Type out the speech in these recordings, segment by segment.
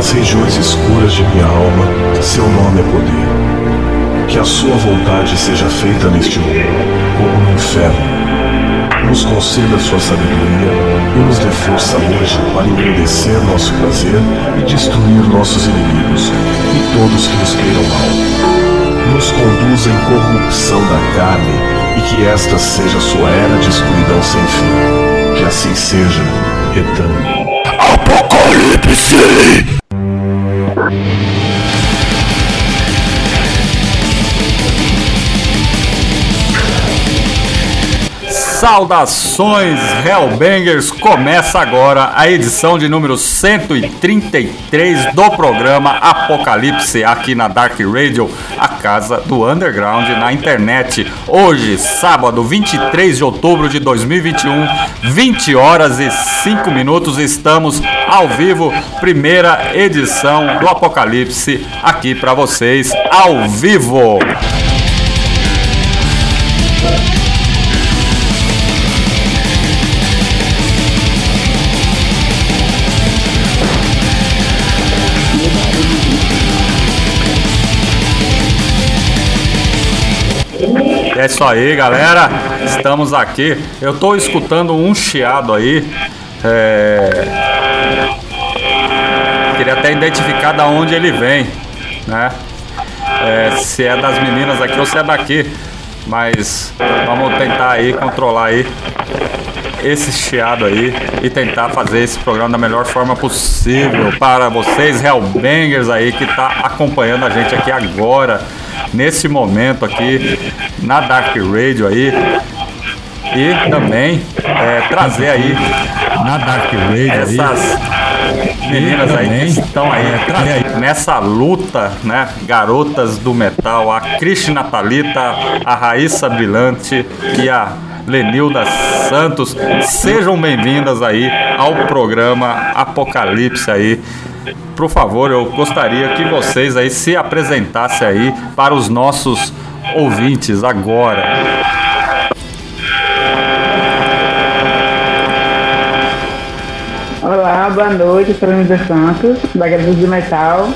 Nas regiões escuras de minha alma, seu nome é poder. Que a sua vontade seja feita neste mundo, como no inferno. Nos conceda sua sabedoria e nos dê força hoje para engrandecer nosso prazer e destruir nossos inimigos e todos que nos queiram mal. Nos conduza em corrupção da carne e que esta seja sua era de escuridão sem fim. Que assim seja, Etan. Apocalipse. Saudações Hellbangers! Começa agora a edição de número 133 do programa Apocalipse aqui na Dark Radio, a casa do underground na internet. Hoje, sábado 23 de outubro de 2021, 20 horas e 5 minutos, estamos ao vivo, primeira edição do Apocalipse aqui para vocês ao vivo. É isso aí, galera. Estamos aqui. Eu tô escutando um chiado aí. É... Queria até identificar da onde ele vem, né? É, se é das meninas aqui ou se é daqui. Mas vamos tentar aí controlar aí esse chiado aí e tentar fazer esse programa da melhor forma possível para vocês, Hellbangers aí que tá acompanhando a gente aqui agora, nesse momento aqui na Dark Radio aí. E também é, trazer aí Na Dark Radio essas meninas aí que estão aí nessa luta, né? Garotas do metal, a Cristina Talita, a Raíssa Brilhante e a Lenilda Santos. Sejam bem-vindas aí ao programa Apocalipse aí. Por favor, eu gostaria que vocês aí se apresentassem aí para os nossos ouvintes agora. Olá, boa noite, sou Santos, da Graças do Metal.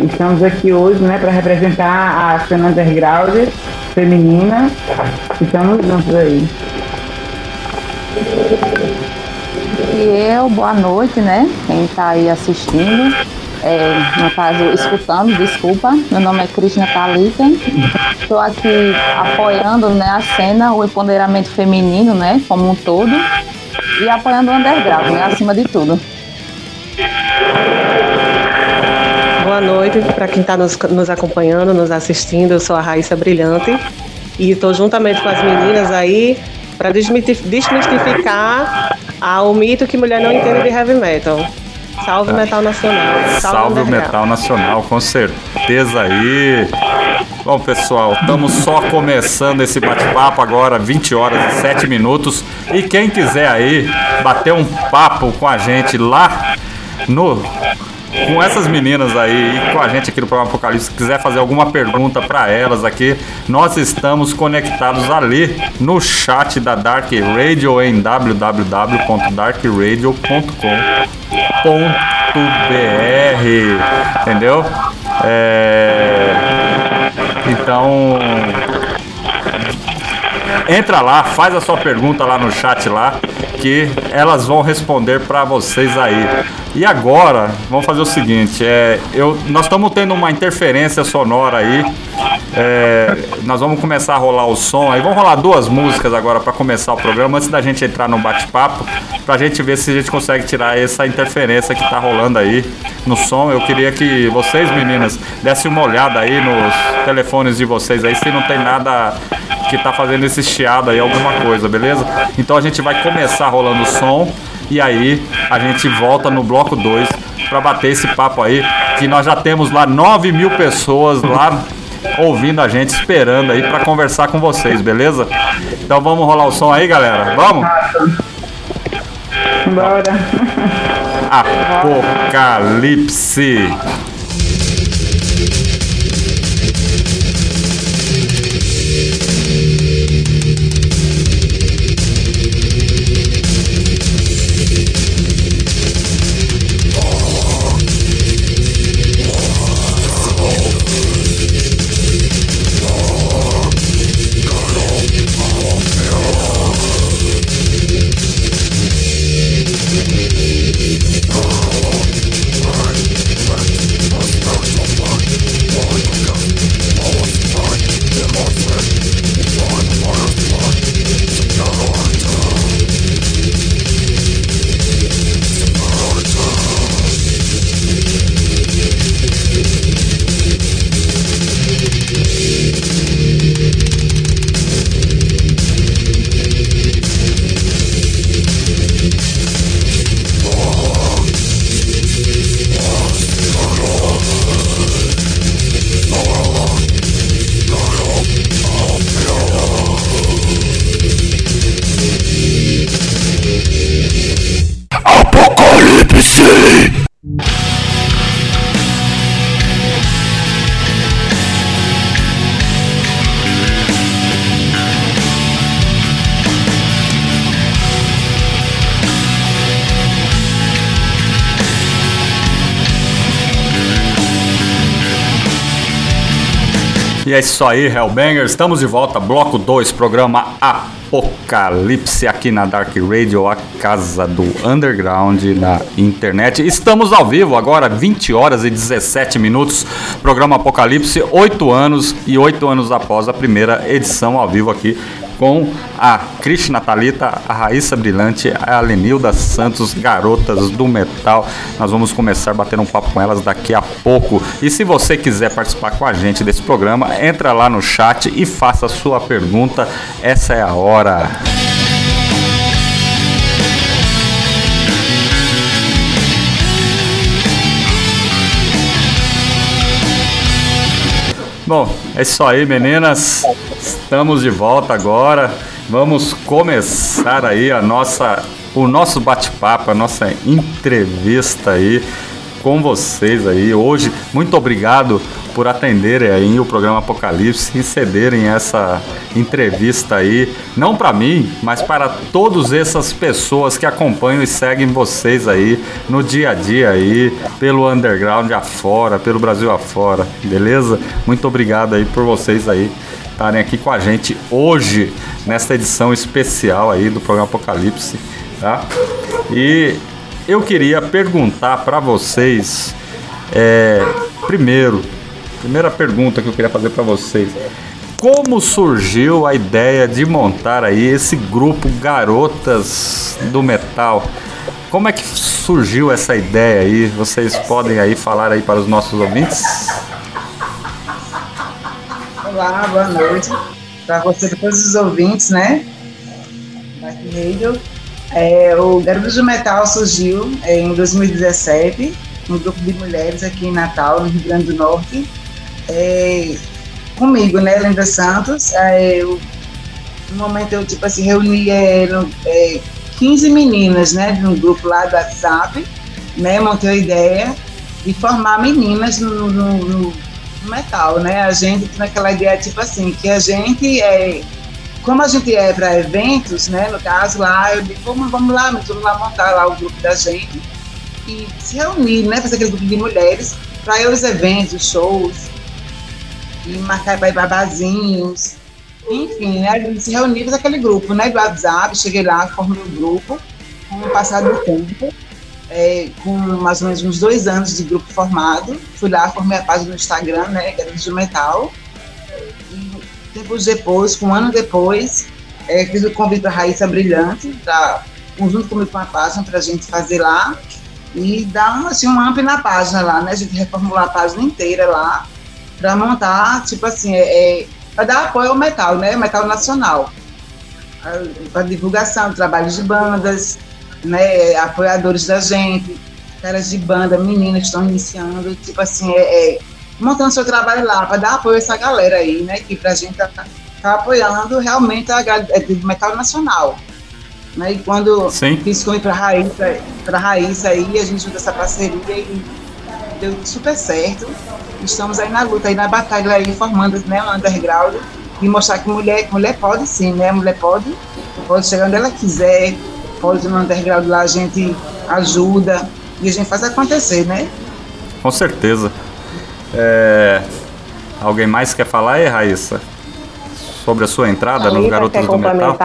Estamos aqui hoje né, para representar a cena underground feminina. Estamos juntos aí. Eu, boa noite, né? Quem está aí assistindo, é, no caso, escutando, desculpa. Meu nome é Cristina Thalita. Estou aqui apoiando né, a cena, o empoderamento feminino, né? Como um todo. E apoiando o underground, né? Acima de tudo. Boa noite para quem está nos, nos acompanhando, nos assistindo. Eu sou a Raíssa Brilhante e estou juntamente com as meninas aí para desmistificar ah, o mito que mulher não entende de heavy metal. Salve o metal nacional. Salve o underground. Metal Nacional, com certeza aí. Bom, pessoal, estamos só começando esse bate-papo agora, 20 horas e 7 minutos. E quem quiser aí bater um papo com a gente lá no com essas meninas aí e com a gente aqui no programa Apocalipse, se quiser fazer alguma pergunta para elas aqui, nós estamos conectados ali no chat da Dark Radio em www.darkradio.com.br, entendeu? É... Então, entra lá, faz a sua pergunta lá no chat lá, que elas vão responder para vocês aí. E agora, vamos fazer o seguinte, é, eu, nós estamos tendo uma interferência sonora aí. É, nós vamos começar a rolar o som aí. Vamos rolar duas músicas agora para começar o programa, antes da gente entrar no bate-papo, para a gente ver se a gente consegue tirar essa interferência que está rolando aí no som. Eu queria que vocês, meninas, dessem uma olhada aí nos telefones de vocês aí, se não tem nada que está fazendo esse chiado aí, alguma coisa, beleza? Então a gente vai começar rolando o som e aí a gente volta no bloco 2 para bater esse papo aí, que nós já temos lá 9 mil pessoas lá ouvindo a gente, esperando aí para conversar com vocês, beleza? Então vamos rolar o som aí, galera? Vamos? Bora. Apocalipse. E é isso aí, Hellbangers. Estamos de volta, bloco 2, programa Apocalipse aqui na Dark Radio, a casa do underground na internet. Estamos ao vivo agora, 20 horas e 17 minutos. Programa Apocalipse, 8 anos e 8 anos após a primeira edição ao vivo aqui com a Krishna Talita, a Raíssa Brilhante, a Lenilda Santos, garotas do metal. Nós vamos começar a bater um papo com elas daqui a pouco. E se você quiser participar com a gente desse programa, entra lá no chat e faça a sua pergunta. Essa é a hora. Bom, é isso aí, meninas. Estamos de volta agora. Vamos começar aí a nossa, o nosso bate-papo, a nossa entrevista aí com vocês aí hoje. Muito obrigado por atenderem aí o programa Apocalipse e cederem essa entrevista aí, não para mim, mas para todas essas pessoas que acompanham e seguem vocês aí no dia a dia aí, pelo underground afora, pelo Brasil afora, beleza? Muito obrigado aí por vocês aí estarem aqui com a gente hoje nesta edição especial aí do programa Apocalipse, tá? E eu queria perguntar para vocês, é, primeiro, primeira pergunta que eu queria fazer para vocês. Como surgiu a ideia de montar aí esse grupo Garotas do Metal? Como é que surgiu essa ideia aí? Vocês podem aí falar aí para os nossos ouvintes? Olá, boa noite. Para você todos os ouvintes, né? É, o Garotos do Metal surgiu é, em 2017, um grupo de mulheres aqui em Natal, no Rio Grande do Norte. É, comigo, né, Linda Santos. É, eu, no momento eu, tipo assim, reuni é, no, é, 15 meninas, né, de um grupo lá do WhatsApp, né, montei a ideia de formar meninas no, no, no metal, né, a gente naquela ideia, tipo assim, que a gente é como a gente é para eventos, né, no caso lá, eu digo, vamos, vamos lá, vamos lá montar lá o grupo da gente e se reunir, né, fazer aquele grupo de mulheres para aos eventos, shows, e ir para barzinhos. Enfim, né, a gente se reuniu com aquele grupo né, do WhatsApp, cheguei lá, formei o um grupo, com o passar do tempo, é, com mais ou menos uns dois anos de grupo formado, fui lá, formei a página no Instagram, né, Garante Metal, e tempos depois, um ano depois, é, fiz o convite para Raíssa Brilhante, pra, junto comigo com a página, para a gente fazer lá, e dar um, assim, um up na página lá, né, a gente reformular a página inteira lá, para montar, tipo assim, é, é para dar apoio ao metal, né? Metal nacional. Para divulgação, trabalhos de bandas, né? Apoiadores da gente, caras de banda, meninas que estão iniciando, tipo assim, é, é montando seu trabalho lá, para dar apoio a essa galera aí, né? Que pra gente tá, tá apoiando realmente a é, metal nacional. Né? E quando Sim. fiz com para Raíssa, para Raíssa aí, a gente juntou essa parceria e deu super certo estamos aí na luta, aí na batalha, aí formando né, o underground e mostrar que mulher, mulher pode sim, né? Mulher pode, pode chegar onde ela quiser, pode no underground lá a gente ajuda e a gente faz acontecer, né? Com certeza. É... Alguém mais quer falar aí, Raíssa? Sobre a sua entrada no Garotos do Metal?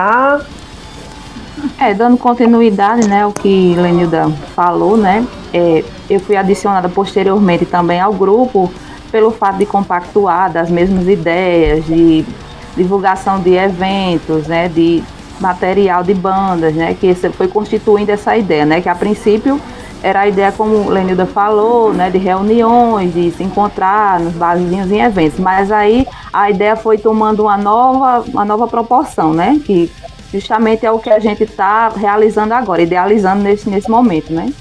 É, dando continuidade, né, o que Lenilda falou, né, é, eu fui adicionada posteriormente também ao grupo pelo fato de compactuar das mesmas ideias, de divulgação de eventos, né, de material de bandas, né, que foi constituindo essa ideia, né, que a princípio era a ideia, como Lenilda falou, né, de reuniões, de se encontrar nos barzinhos em eventos, mas aí a ideia foi tomando uma nova, uma nova proporção, né, que justamente é o que a gente está realizando agora, idealizando nesse, nesse momento, né?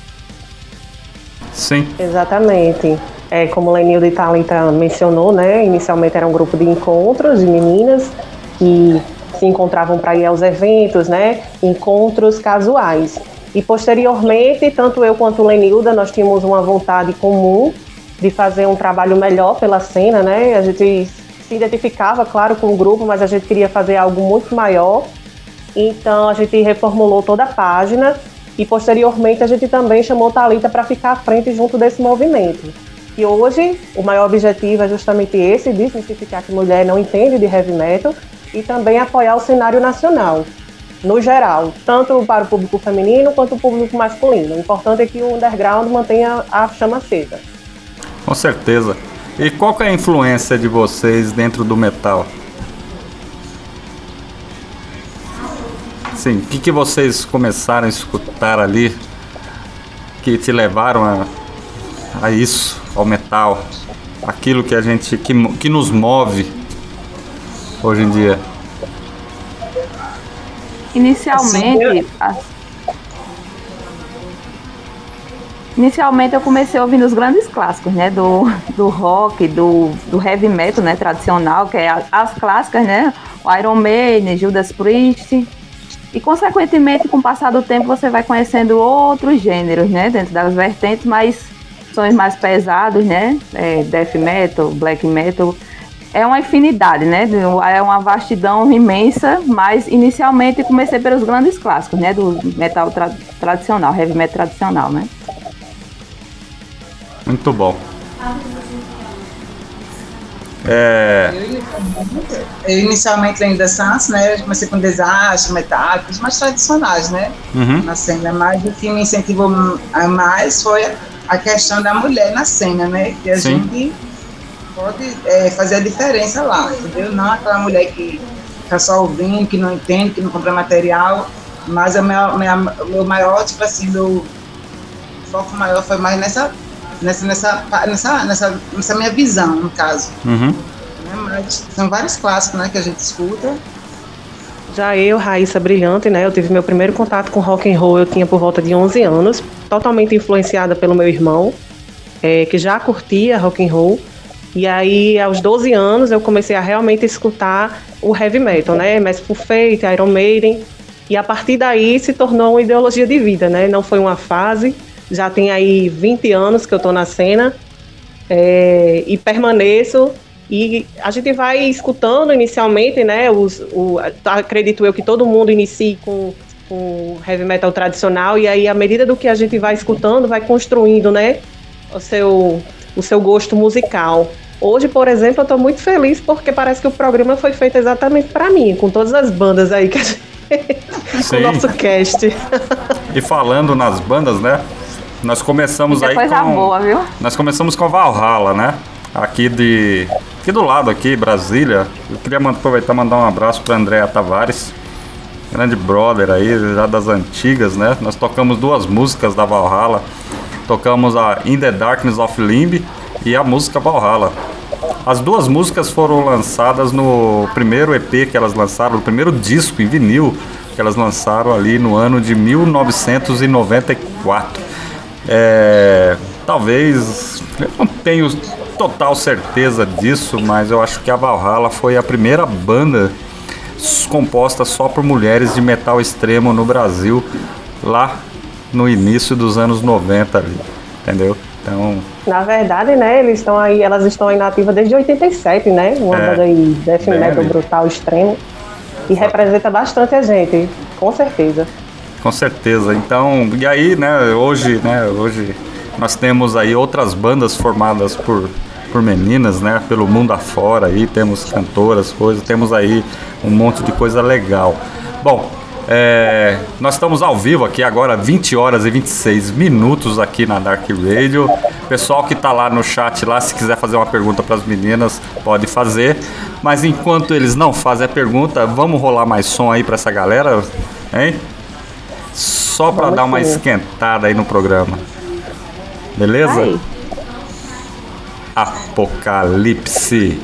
Sim. Exatamente. É, como Lenilda e Thalita mencionou, né, inicialmente era um grupo de encontros de meninas que se encontravam para ir aos eventos, né, encontros casuais. E posteriormente, tanto eu quanto Lenilda, nós tínhamos uma vontade comum de fazer um trabalho melhor pela cena, né? A gente se identificava, claro, com o grupo, mas a gente queria fazer algo muito maior. Então a gente reformulou toda a página e posteriormente a gente também chamou Talita para ficar à frente junto desse movimento. E hoje o maior objetivo é justamente esse, desmistificar que mulher não entende de heavy metal e também apoiar o cenário nacional, no geral, tanto para o público feminino quanto o público masculino. O importante é que o underground mantenha a chama acesa. Com certeza. E qual é a influência de vocês dentro do metal? Sim, o que, que vocês começaram a escutar ali que te levaram a, a isso? ao metal, aquilo que a gente que, que nos move hoje em dia. Inicialmente, assim, inicialmente eu comecei ouvindo os grandes clássicos, né, do, do rock, do, do heavy metal, né, tradicional, que é as clássicas, né, o Iron Maiden, Judas Priest, e consequentemente com o passar do tempo você vai conhecendo outros gêneros, né, dentro das vertentes, mas sons mais pesados, né? É, death metal, black metal. É uma infinidade, né? É uma vastidão imensa, mas inicialmente comecei pelos grandes clássicos, né? Do metal tra tradicional, heavy metal tradicional, né? Muito bom. É... Eu inicialmente ainda Sans, né? Eu comecei com desastre, metálicos, mais tradicionais, né? Uhum. Na cena, mas o que me incentivou mais foi a questão da mulher na cena, né? Que a Sim. gente pode é, fazer a diferença lá, entendeu? Não aquela mulher que tá só ouvindo, que não entende, que não compra material, mas o meu, meu maior, tipo assim, do foco maior foi mais nessa, nessa, nessa, nessa, nessa, nessa minha visão, no caso. Uhum. Né? Mas são vários clássicos, né, que a gente escuta. Já eu, Raíssa Brilhante, né, eu tive meu primeiro contato com rock and roll, eu tinha por volta de 11 anos, totalmente influenciada pelo meu irmão, é, que já curtia rock and roll. E aí, aos 12 anos, eu comecei a realmente escutar o heavy metal, né? Merciful Fate, Iron Maiden. E a partir daí se tornou uma ideologia de vida, né? Não foi uma fase. Já tem aí 20 anos que eu tô na cena é, e permaneço. E a gente vai escutando inicialmente, né? Os, o, acredito eu que todo mundo inicie com com heavy metal tradicional e aí à medida do que a gente vai escutando, vai construindo, né, o seu o seu gosto musical. Hoje, por exemplo, eu estou muito feliz porque parece que o programa foi feito exatamente para mim, com todas as bandas aí que a gente... o nosso cast. E falando nas bandas, né? Nós começamos aí coisa com boa, viu? Nós começamos com a Valhalla, né? Aqui de aqui do lado aqui, Brasília. Eu queria aproveitar e mandar um abraço para Andréa Tavares, grande brother aí, já das antigas, né? Nós tocamos duas músicas da Valhalla. Tocamos a In the Darkness of Limb e a música Valhalla. As duas músicas foram lançadas no primeiro EP que elas lançaram, no primeiro disco em vinil que elas lançaram ali no ano de 1994. É, talvez, eu não tenho total certeza disso, mas eu acho que a Valhalla foi a primeira banda composta só por mulheres de metal extremo no Brasil, lá no início dos anos 90 ali, entendeu? Então, Na verdade, né, eles estão aí, elas estão aí na ativa desde 87, né? Uma É, banda aí death metal brutal extremo. E representa bastante a gente, com certeza. Com certeza. Então, e aí, né, hoje, né, hoje nós temos aí outras bandas formadas por, por meninas, né, pelo mundo afora aí, temos cantoras, coisas, temos aí um monte de coisa legal. Bom, é, nós estamos ao vivo aqui agora, 20 horas e 26 minutos aqui na Dark Radio. Pessoal que tá lá no chat lá, se quiser fazer uma pergunta para as meninas, pode fazer. Mas enquanto eles não fazem a pergunta, vamos rolar mais som aí para essa galera, hein? Só para dar uma esquentada aí no programa. Beleza? Apocalipse.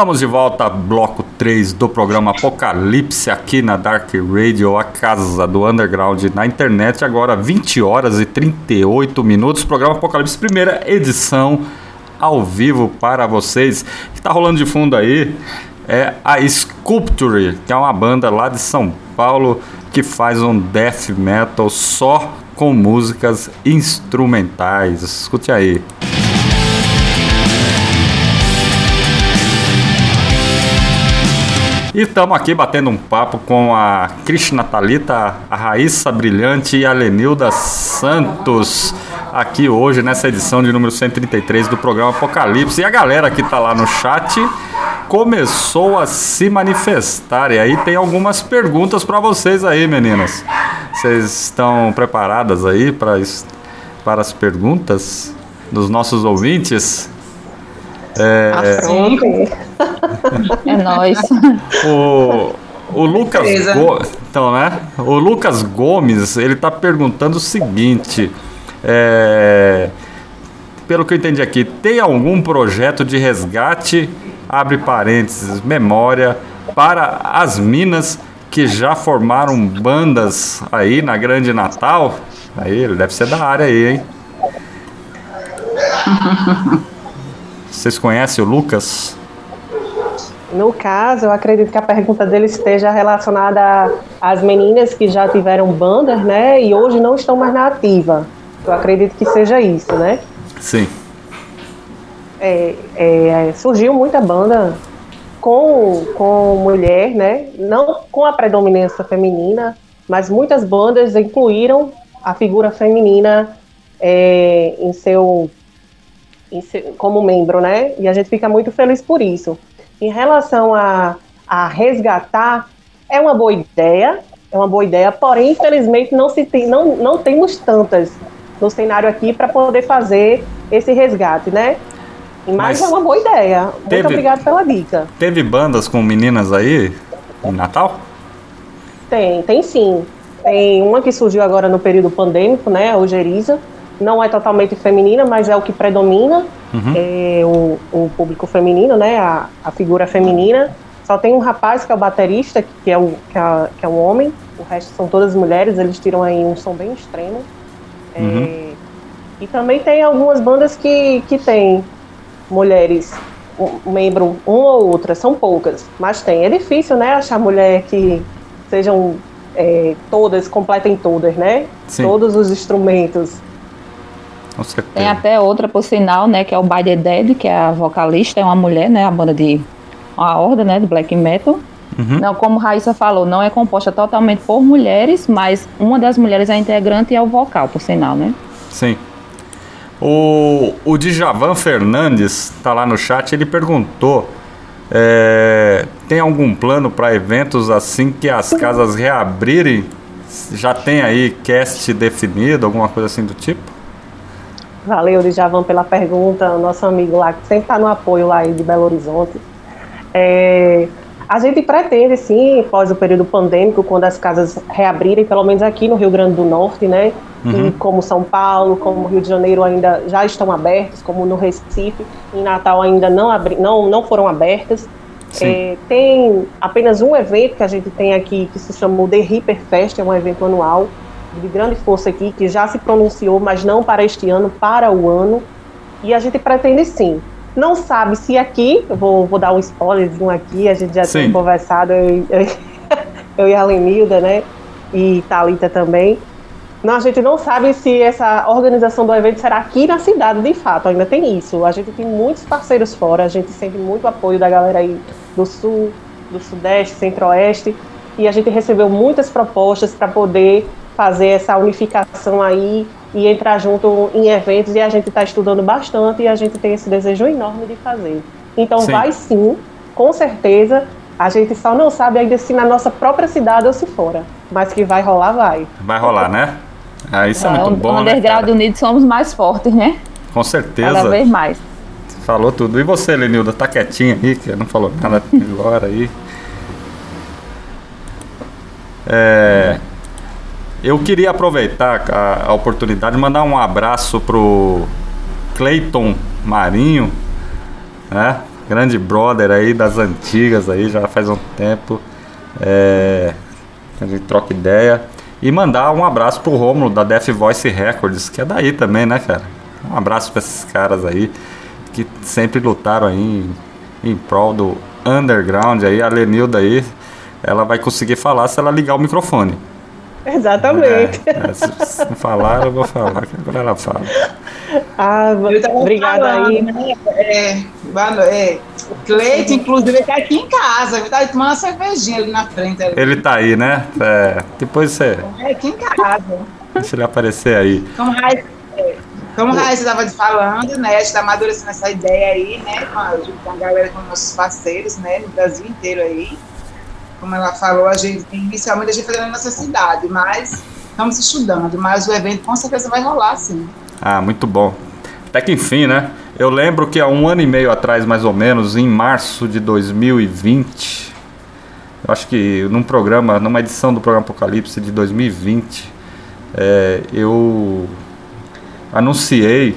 Estamos de volta, bloco 3 do programa Apocalipse aqui na Dark Radio, a casa do underground na internet. Agora 20 horas e 38 minutos. Programa Apocalipse, primeira edição ao vivo para vocês. O que está rolando de fundo aí é a Sculpture, que é uma banda lá de São Paulo que faz um death metal só com músicas instrumentais. Escute aí. E estamos aqui batendo um papo com a Krishna Talita, a Raíssa Brilhante e a Lenilda Santos, aqui hoje nessa edição de número 133 do programa Apocalipse. E a galera que está lá no chat começou a se manifestar. E aí tem algumas perguntas para vocês aí, meninas. Vocês estão preparadas aí para para as perguntas dos nossos ouvintes? É, É nóis. O, o Lucas Gomes, então, né? O Lucas Gomes, ele tá perguntando o seguinte, é, pelo que eu entendi aqui, tem algum projeto de resgate, abre parênteses, memória, para as minas que já formaram bandas aí na Grande Natal? Aí, ele deve ser da área aí, hein? Vocês conhecem o Lucas? No caso, eu acredito que a pergunta dele esteja relacionada às meninas que já tiveram bandas, né, e hoje não estão mais na ativa. Eu acredito que seja isso, né? Sim. É, é, surgiu muita banda com, com mulher, né? Não com a predominância feminina, mas muitas bandas incluíram a figura feminina é, em seu, em seu, como membro, né? E a gente fica muito feliz por isso em relação a, a resgatar, é uma boa ideia, é uma boa ideia, porém, infelizmente, não, se tem, não, não temos tantas no cenário aqui para poder fazer esse resgate, né? Mas, Mas, é uma boa ideia. Muito teve, obrigado pela dica. Teve bandas com meninas aí em Natal? Tem, tem sim. Tem uma que surgiu agora no período pandêmico, né? A Ugeriza. Não é totalmente feminina, mas é o que predomina uhum. é, o, o, público feminino, né, a, a, figura feminina. Só tem um rapaz que é o baterista, que é, o, que, é, que é um homem, o resto são todas mulheres, eles tiram aí um som bem extremo. É, uhum. e também tem algumas bandas que, que tem mulheres, um membro, uma ou outra, são poucas, mas tem. É difícil, né, achar mulher que sejam é, todas, completem todas, né? Sim. Todos os instrumentos. Com certeza. Tem até outra, por sinal, né, que é o By the Dead, que é a vocalista, é uma mulher, né, a banda de uma horda, né, de black metal. Uhum. Não, como Raíssa falou, não é composta totalmente por mulheres, mas uma das mulheres é integrante e é o vocal, por sinal, né? Sim. O, o Djavan Fernandes está lá no chat, ele perguntou é, tem algum plano para eventos assim que as casas reabrirem? Já tem aí cast definido, alguma coisa assim do tipo? Valeu, Djavan, pela pergunta. Nosso amigo lá, que sempre está no apoio lá de Belo Horizonte. É, a gente pretende, sim, após o período pandêmico, quando as casas reabrirem, pelo menos aqui no Rio Grande do Norte, né? Uhum. E como São Paulo, como Rio de Janeiro ainda já estão abertos, como no Recife, em Natal ainda não, abri, não, não foram abertas. É, tem apenas um evento que a gente tem aqui que se chama o The Reaper Fest, é um evento anual, de grande força aqui, que já se pronunciou, mas não para este ano, para o ano. E a gente pretende sim. Não sabe se aqui, eu vou, vou dar um spoilerzinho aqui, a gente já sim. tem conversado, eu, eu, eu e a Lenilda, né? E Thalita também. Não, a gente não sabe se essa organização do evento será aqui na cidade, de fato, ainda tem isso. A gente tem muitos parceiros fora, a gente sente muito apoio da galera aí do sul, do sudeste, centro-oeste, e a gente recebeu muitas propostas para poder fazer essa unificação aí e entrar junto em eventos e a gente está estudando bastante e a gente tem esse desejo enorme de fazer. Então sim. vai sim, com certeza. A gente só não sabe ainda se na nossa própria cidade ou se fora. Mas que vai rolar, vai. Vai rolar, né? Ah, isso é, é muito bom, no né? Underground Unidos somos mais fortes, né? Com certeza. Cada vez mais. Falou tudo. E você, Lenilda, tá quietinha aí, que não falou nada agora aí. É, eu queria aproveitar a, a oportunidade de mandar um abraço pro Cleiton Marinho, né? grande brother aí das antigas aí, já faz um tempo. É, a gente troca ideia. E mandar um abraço pro Romulo da Death Voice Records, que é daí também, né, cara? Um abraço pra esses caras aí que sempre lutaram aí em, em prol do underground aí. A Lenilda aí, ela vai conseguir falar se ela ligar o microfone. Exatamente. É, é, se, se não falar, eu vou falar, que agora ela fala. Ah, obrigada falando, aí. Né? É, é, o Cleito, inclusive, ele tá aqui em casa, ele tá tomando uma cervejinha ali na frente. Ali. Ele tá aí, né? É, depois você É, aqui em casa. deixa ele aparecer aí. Como Raíssa, é, como Raíssa estava falando, né? A gente tá amadurecendo essa ideia aí, né? Com a, com a galera, com nossos parceiros, né? No Brasil inteiro aí. Como ela falou, a gente, inicialmente a gente fazendo na nossa cidade, mas estamos estudando. Mas o evento com certeza vai rolar, sim. Ah, muito bom. Até que enfim, né? Eu lembro que há um ano e meio atrás, mais ou menos, em março de 2020, eu acho que num programa, numa edição do programa Apocalipse de 2020, é, eu anunciei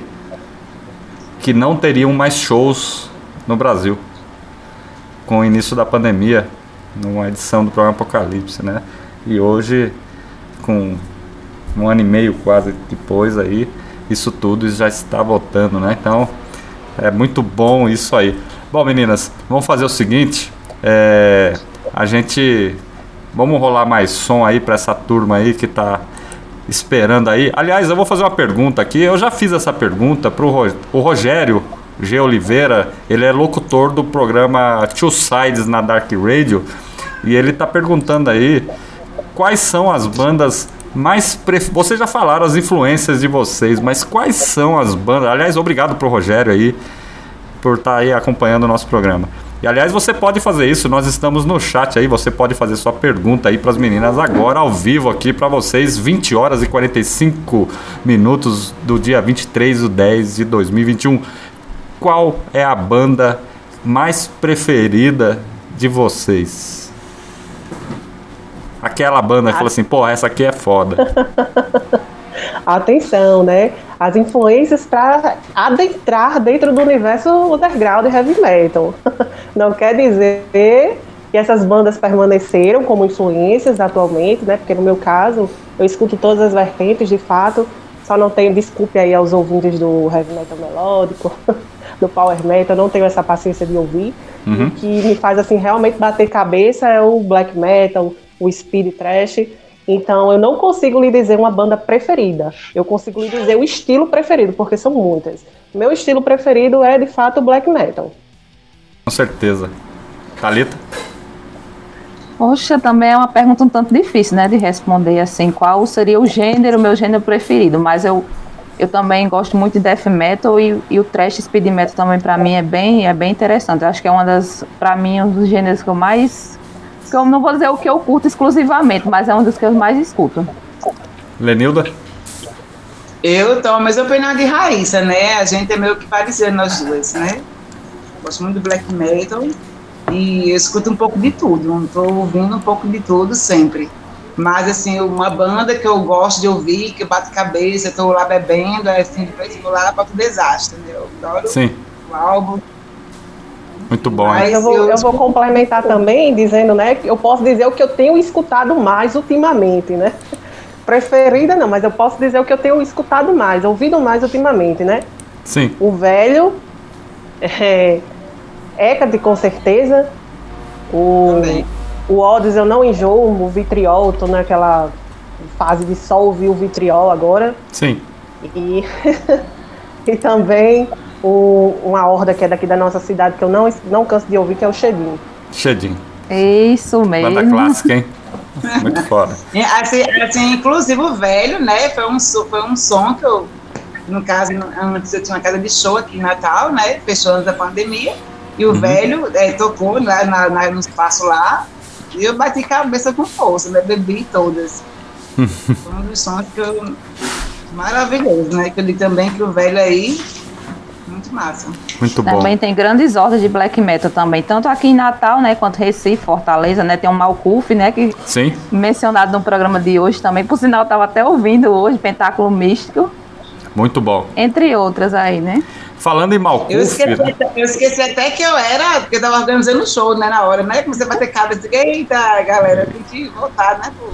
que não teriam mais shows no Brasil com o início da pandemia, numa edição do programa Apocalipse, né? E hoje, com um ano e meio quase depois aí, isso tudo já está voltando, né? Então é muito bom isso aí. Bom, meninas, vamos fazer o seguinte: é, a gente vamos rolar mais som aí para essa turma aí que tá esperando aí. Aliás, eu vou fazer uma pergunta aqui. Eu já fiz essa pergunta pro Ro- o Rogério G. Oliveira. Ele é locutor do programa Two Sides na Dark Radio e ele tá perguntando aí quais são as bandas mais pref... Vocês já falaram as influências de vocês, mas quais são as bandas? Aliás, obrigado pro Rogério aí por estar aí acompanhando o nosso programa. E aliás, você pode fazer isso, nós estamos no chat aí, você pode fazer sua pergunta aí para as meninas agora ao vivo aqui para vocês, 20 horas e 45 minutos do dia 23 de 10 de 2021. Qual é a banda mais preferida de vocês? Aquela banda que fala assim, pô, essa aqui é foda. Atenção, né? As influências para adentrar dentro do universo underground e heavy metal. Não quer dizer que essas bandas permaneceram como influências atualmente, né? Porque no meu caso, eu escuto todas as vertentes de fato, só não tenho, desculpe aí aos ouvintes do heavy metal melódico, do power metal, não tenho essa paciência de ouvir. Uhum. O que me faz assim realmente bater cabeça é o black metal, o speed trash. Então eu não consigo lhe dizer uma banda preferida. Eu consigo lhe dizer o estilo preferido, porque são muitas. Meu estilo preferido é de fato o black metal. Com certeza. Thalita? Poxa, também é uma pergunta um tanto difícil, né, de responder assim, qual seria o gênero, meu gênero preferido, mas eu, eu também gosto muito de death metal e, e o thrash speed metal também para mim é bem, é bem interessante. Eu acho que é uma das, para mim, um dos gêneros que eu mais, que eu não vou dizer o que eu curto exclusivamente, mas é um dos que eu mais escuto. Lenilda? Eu tô, mas eu opinião de Raíssa, né? A gente é meio que parecido nós duas, né? Gosto muito do black metal e eu escuto um pouco de tudo. Tô ouvindo um pouco de tudo sempre. Mas, assim, uma banda que eu gosto de ouvir, que eu bato cabeça, tô lá bebendo, aí, assim, depois vou lá para o desastre, entendeu? Eu adoro Sim, o álbum. muito bom. Mas-? Eu vou, eu eu vou complementar também dizendo, né, que eu posso dizer o que eu tenho escutado mais ultimamente, né? Preferida não, mas eu posso dizer o que eu tenho escutado mais, ouvido mais ultimamente, né? Sim, O velho, é, Hecate com certeza, o, Também. O Odds eu não enjoo, o Vitriol, tô naquela fase de só ouvir o Vitriol agora, sim. e, e também o, uma horda que é daqui da nossa cidade que eu não, não canso de ouvir, que é o Xedinho. Shedin. Isso Banda mesmo. clássica, hein? Muito foda. E, Assim, assim, inclusive o velho, né? Foi um, foi um som que eu, no caso, antes eu tinha uma casa de show aqui em Natal, né? Fechou antes da pandemia. E o Uhum. velho eh, tocou lá na, na- no espaço lá. E eu bati cabeça com força, né? Bebi todas. Foi um dos sons que eu. Maravilhoso, né? Que eu li também que o velho aí. Muito massa. Muito bom. Também tem grandes hordas de black metal também, tanto aqui em Natal, né, quanto Recife, Fortaleza, né, tem o Malcuf, né, que Sim, mencionado no programa de hoje também, por sinal eu tava até ouvindo hoje, Pentáculo Místico, muito bom. entre outras aí, né? Falando em Eu Malcuf, esqueci, né? eu esqueci até que eu era, porque eu tava organizando um show, né, na hora, né? Comecei a bater cabeça, eita, galera, tem que voltar, né, pô.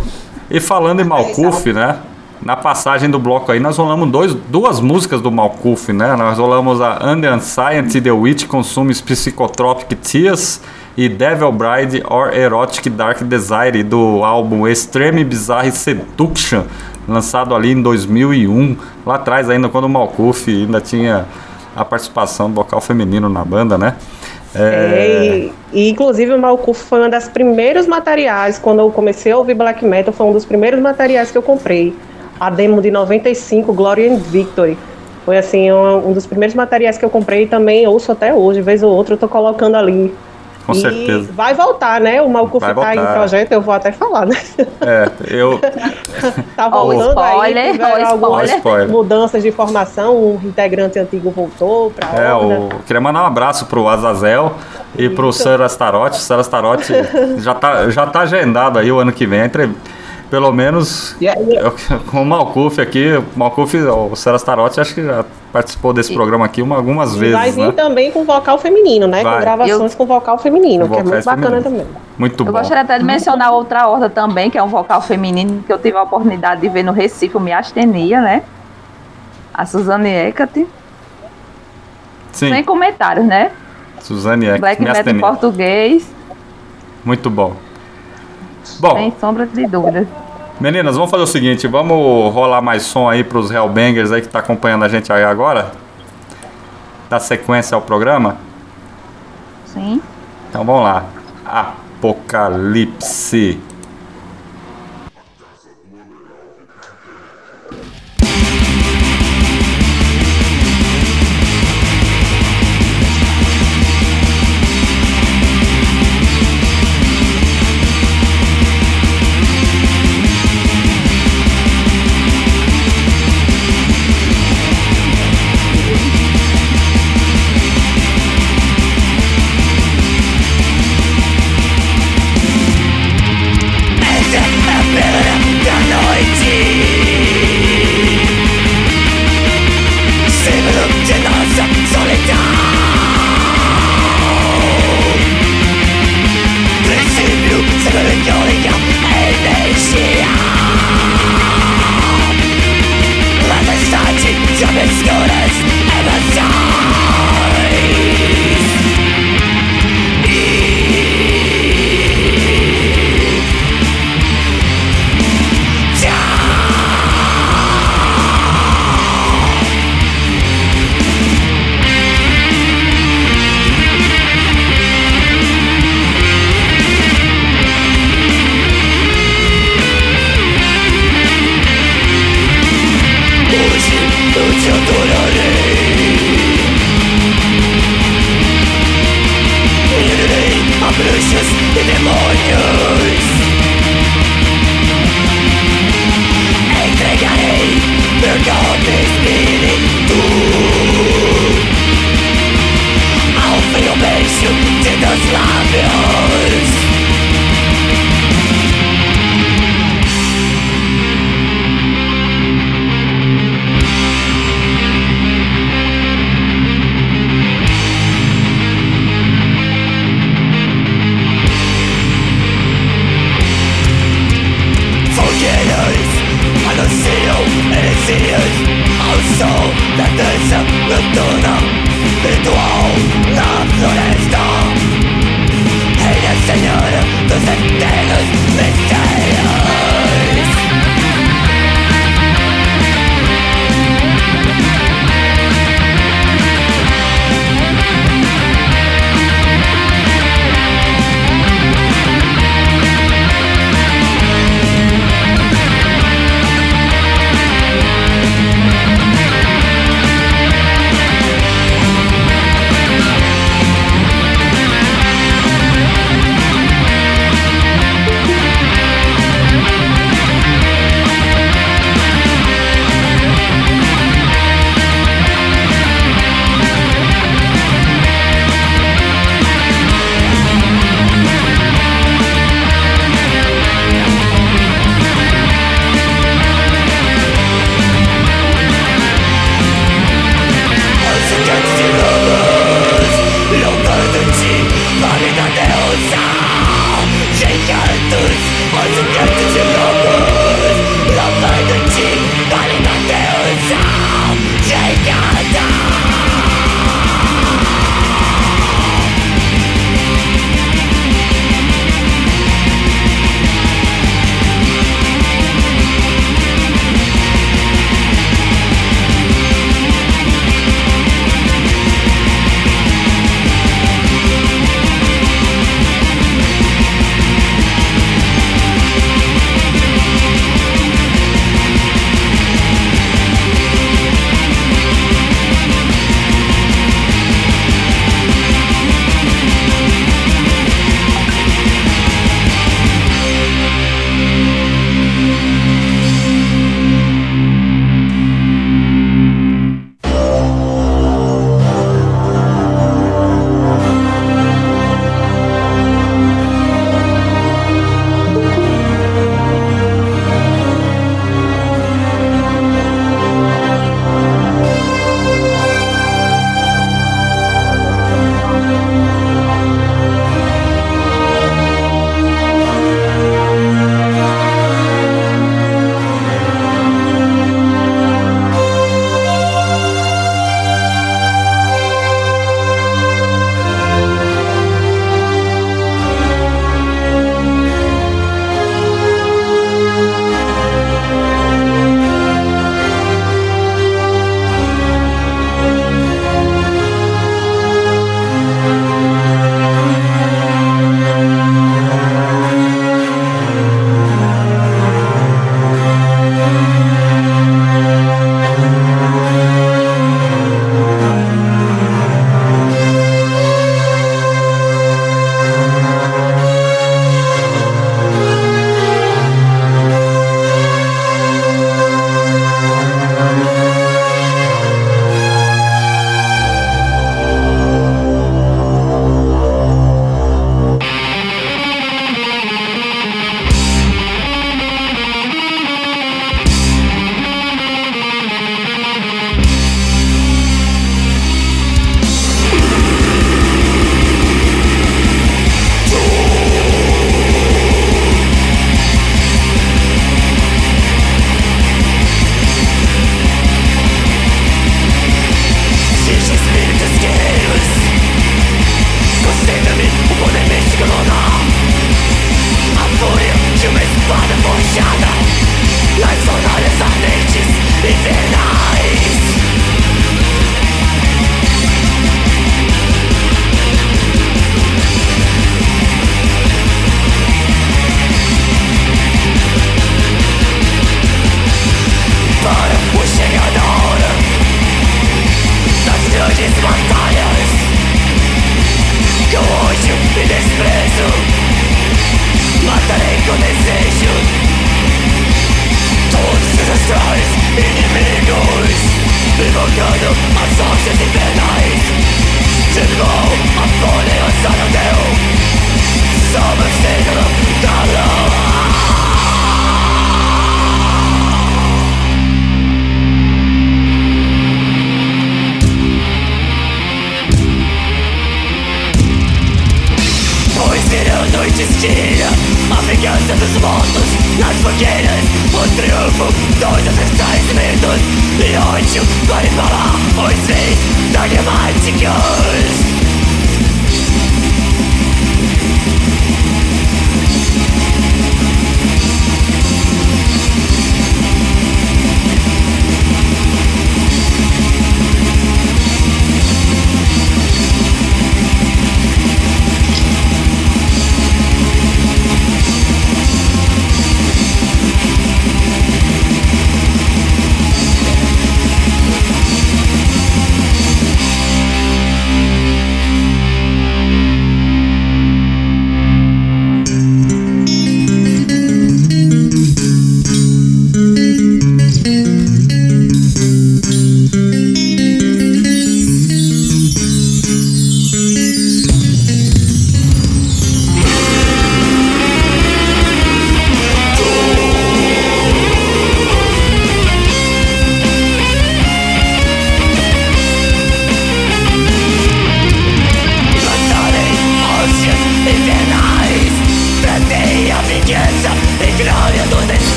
E falando em Malcuf, né? Na passagem do bloco aí, nós rolamos dois, duas músicas do Malcuf, né? Nós rolamos a Under Science The Witch Consumes Psychotropic Tears e Devil Bride or Erotic Dark Desire do álbum Extreme Bizarre Seduction, lançado ali em 2001, lá atrás ainda quando o Malcuf ainda tinha a participação do vocal feminino na banda, né? É, e, e, inclusive o Malkuf foi um dos primeiros materiais, quando eu comecei a ouvir black metal, foi um dos primeiros materiais que eu comprei. A demo de 95, Glory and Victory. Foi assim, um, um dos primeiros materiais que eu comprei e também ouço até hoje, vez ou outra eu tô colocando ali. Com e certeza. vai voltar, né? O Malkuf Vai tá em voltar. projeto, eu vou até falar, né? É, eu. tá o voltando spoiler, aí, tiveram ó, o algumas spoiler. Mudanças de formação, um integrante antigo voltou pra É, o, queria mandar um abraço pro Azazel e pro Sir Astaroth. O Astaroth já tá, já tá agendado aí o ano que vem. Entre, pelo menos E aí, eu- com o Malcuf aqui. O Malcuf, o Sir Astaroth, acho que já participou desse programa aqui uma, algumas E vai vezes, vir né? também com vocal feminino, né? Vai. Com gravações Eu- com vocal feminino, Com que é muito bacana femininos. também. Muito Eu bom. gostaria até de mencionar outra horda também, que é um vocal feminino que eu tive a oportunidade de ver no Recife, o Miastenia, né? A Suzane Eckert. Sem Sim, comentários, né? Suzane é Black Metal em português, Muito bom. Bom, sem sombra de dúvidas. meninas, vamos fazer o seguinte: vamos rolar mais som aí pros Hellbangers aí que tá acompanhando a gente aí agora? Dar sequência ao programa? Sim. Então vamos lá. Apocalipse. Apocalipse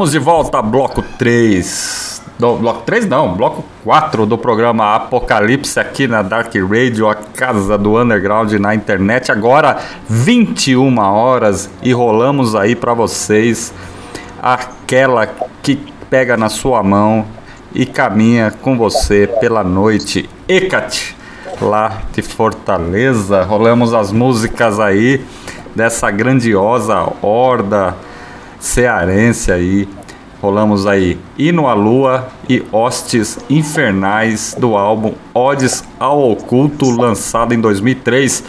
Estamos de volta, bloco 3. Do, bloco 3 não, bloco 4 do programa Apocalipse aqui na Dark Radio, a casa do underground na internet. Agora 21 horas e rolamos aí para vocês aquela que pega na sua mão e caminha com você pela noite. Hecate, lá de Fortaleza. Rolamos as músicas aí dessa grandiosa horda cearense aí. Rolamos aí Hino à Lua e Hostes Infernais do álbum Odes ao Oculto, lançado em 2003.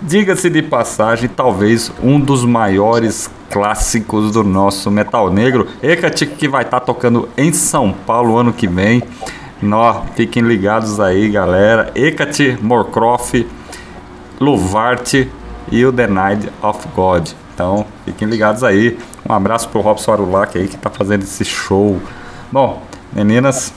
Diga-se de passagem, talvez um dos maiores clássicos do nosso metal negro. Hecate que vai estar tocando em São Paulo ano que vem. Nó, fiquem ligados aí, galera. Hecate, Morcroft, Luvarte e o Denied of God. Então, fiquem ligados aí. Um abraço pro Robson Arulac aí que tá fazendo esse show. Bom, meninas,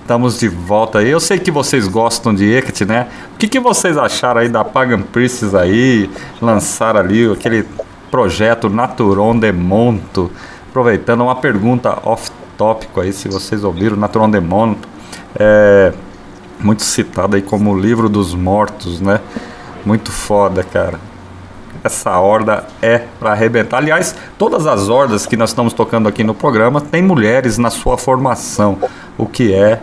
estamos de volta aí. Eu sei que vocês gostam de Hecate, né? O que, que vocês acharam aí da Pagan Priests aí? Lançaram ali aquele projeto Naturon de Monto. Aproveitando uma pergunta off-tópico aí, se vocês ouviram, Naturon de Monto. É muito citado aí como o livro dos mortos, né? Muito foda, cara. Essa horda é para arrebentar. Aliás, todas as hordas que nós estamos tocando aqui no programa têm mulheres na sua formação, o que é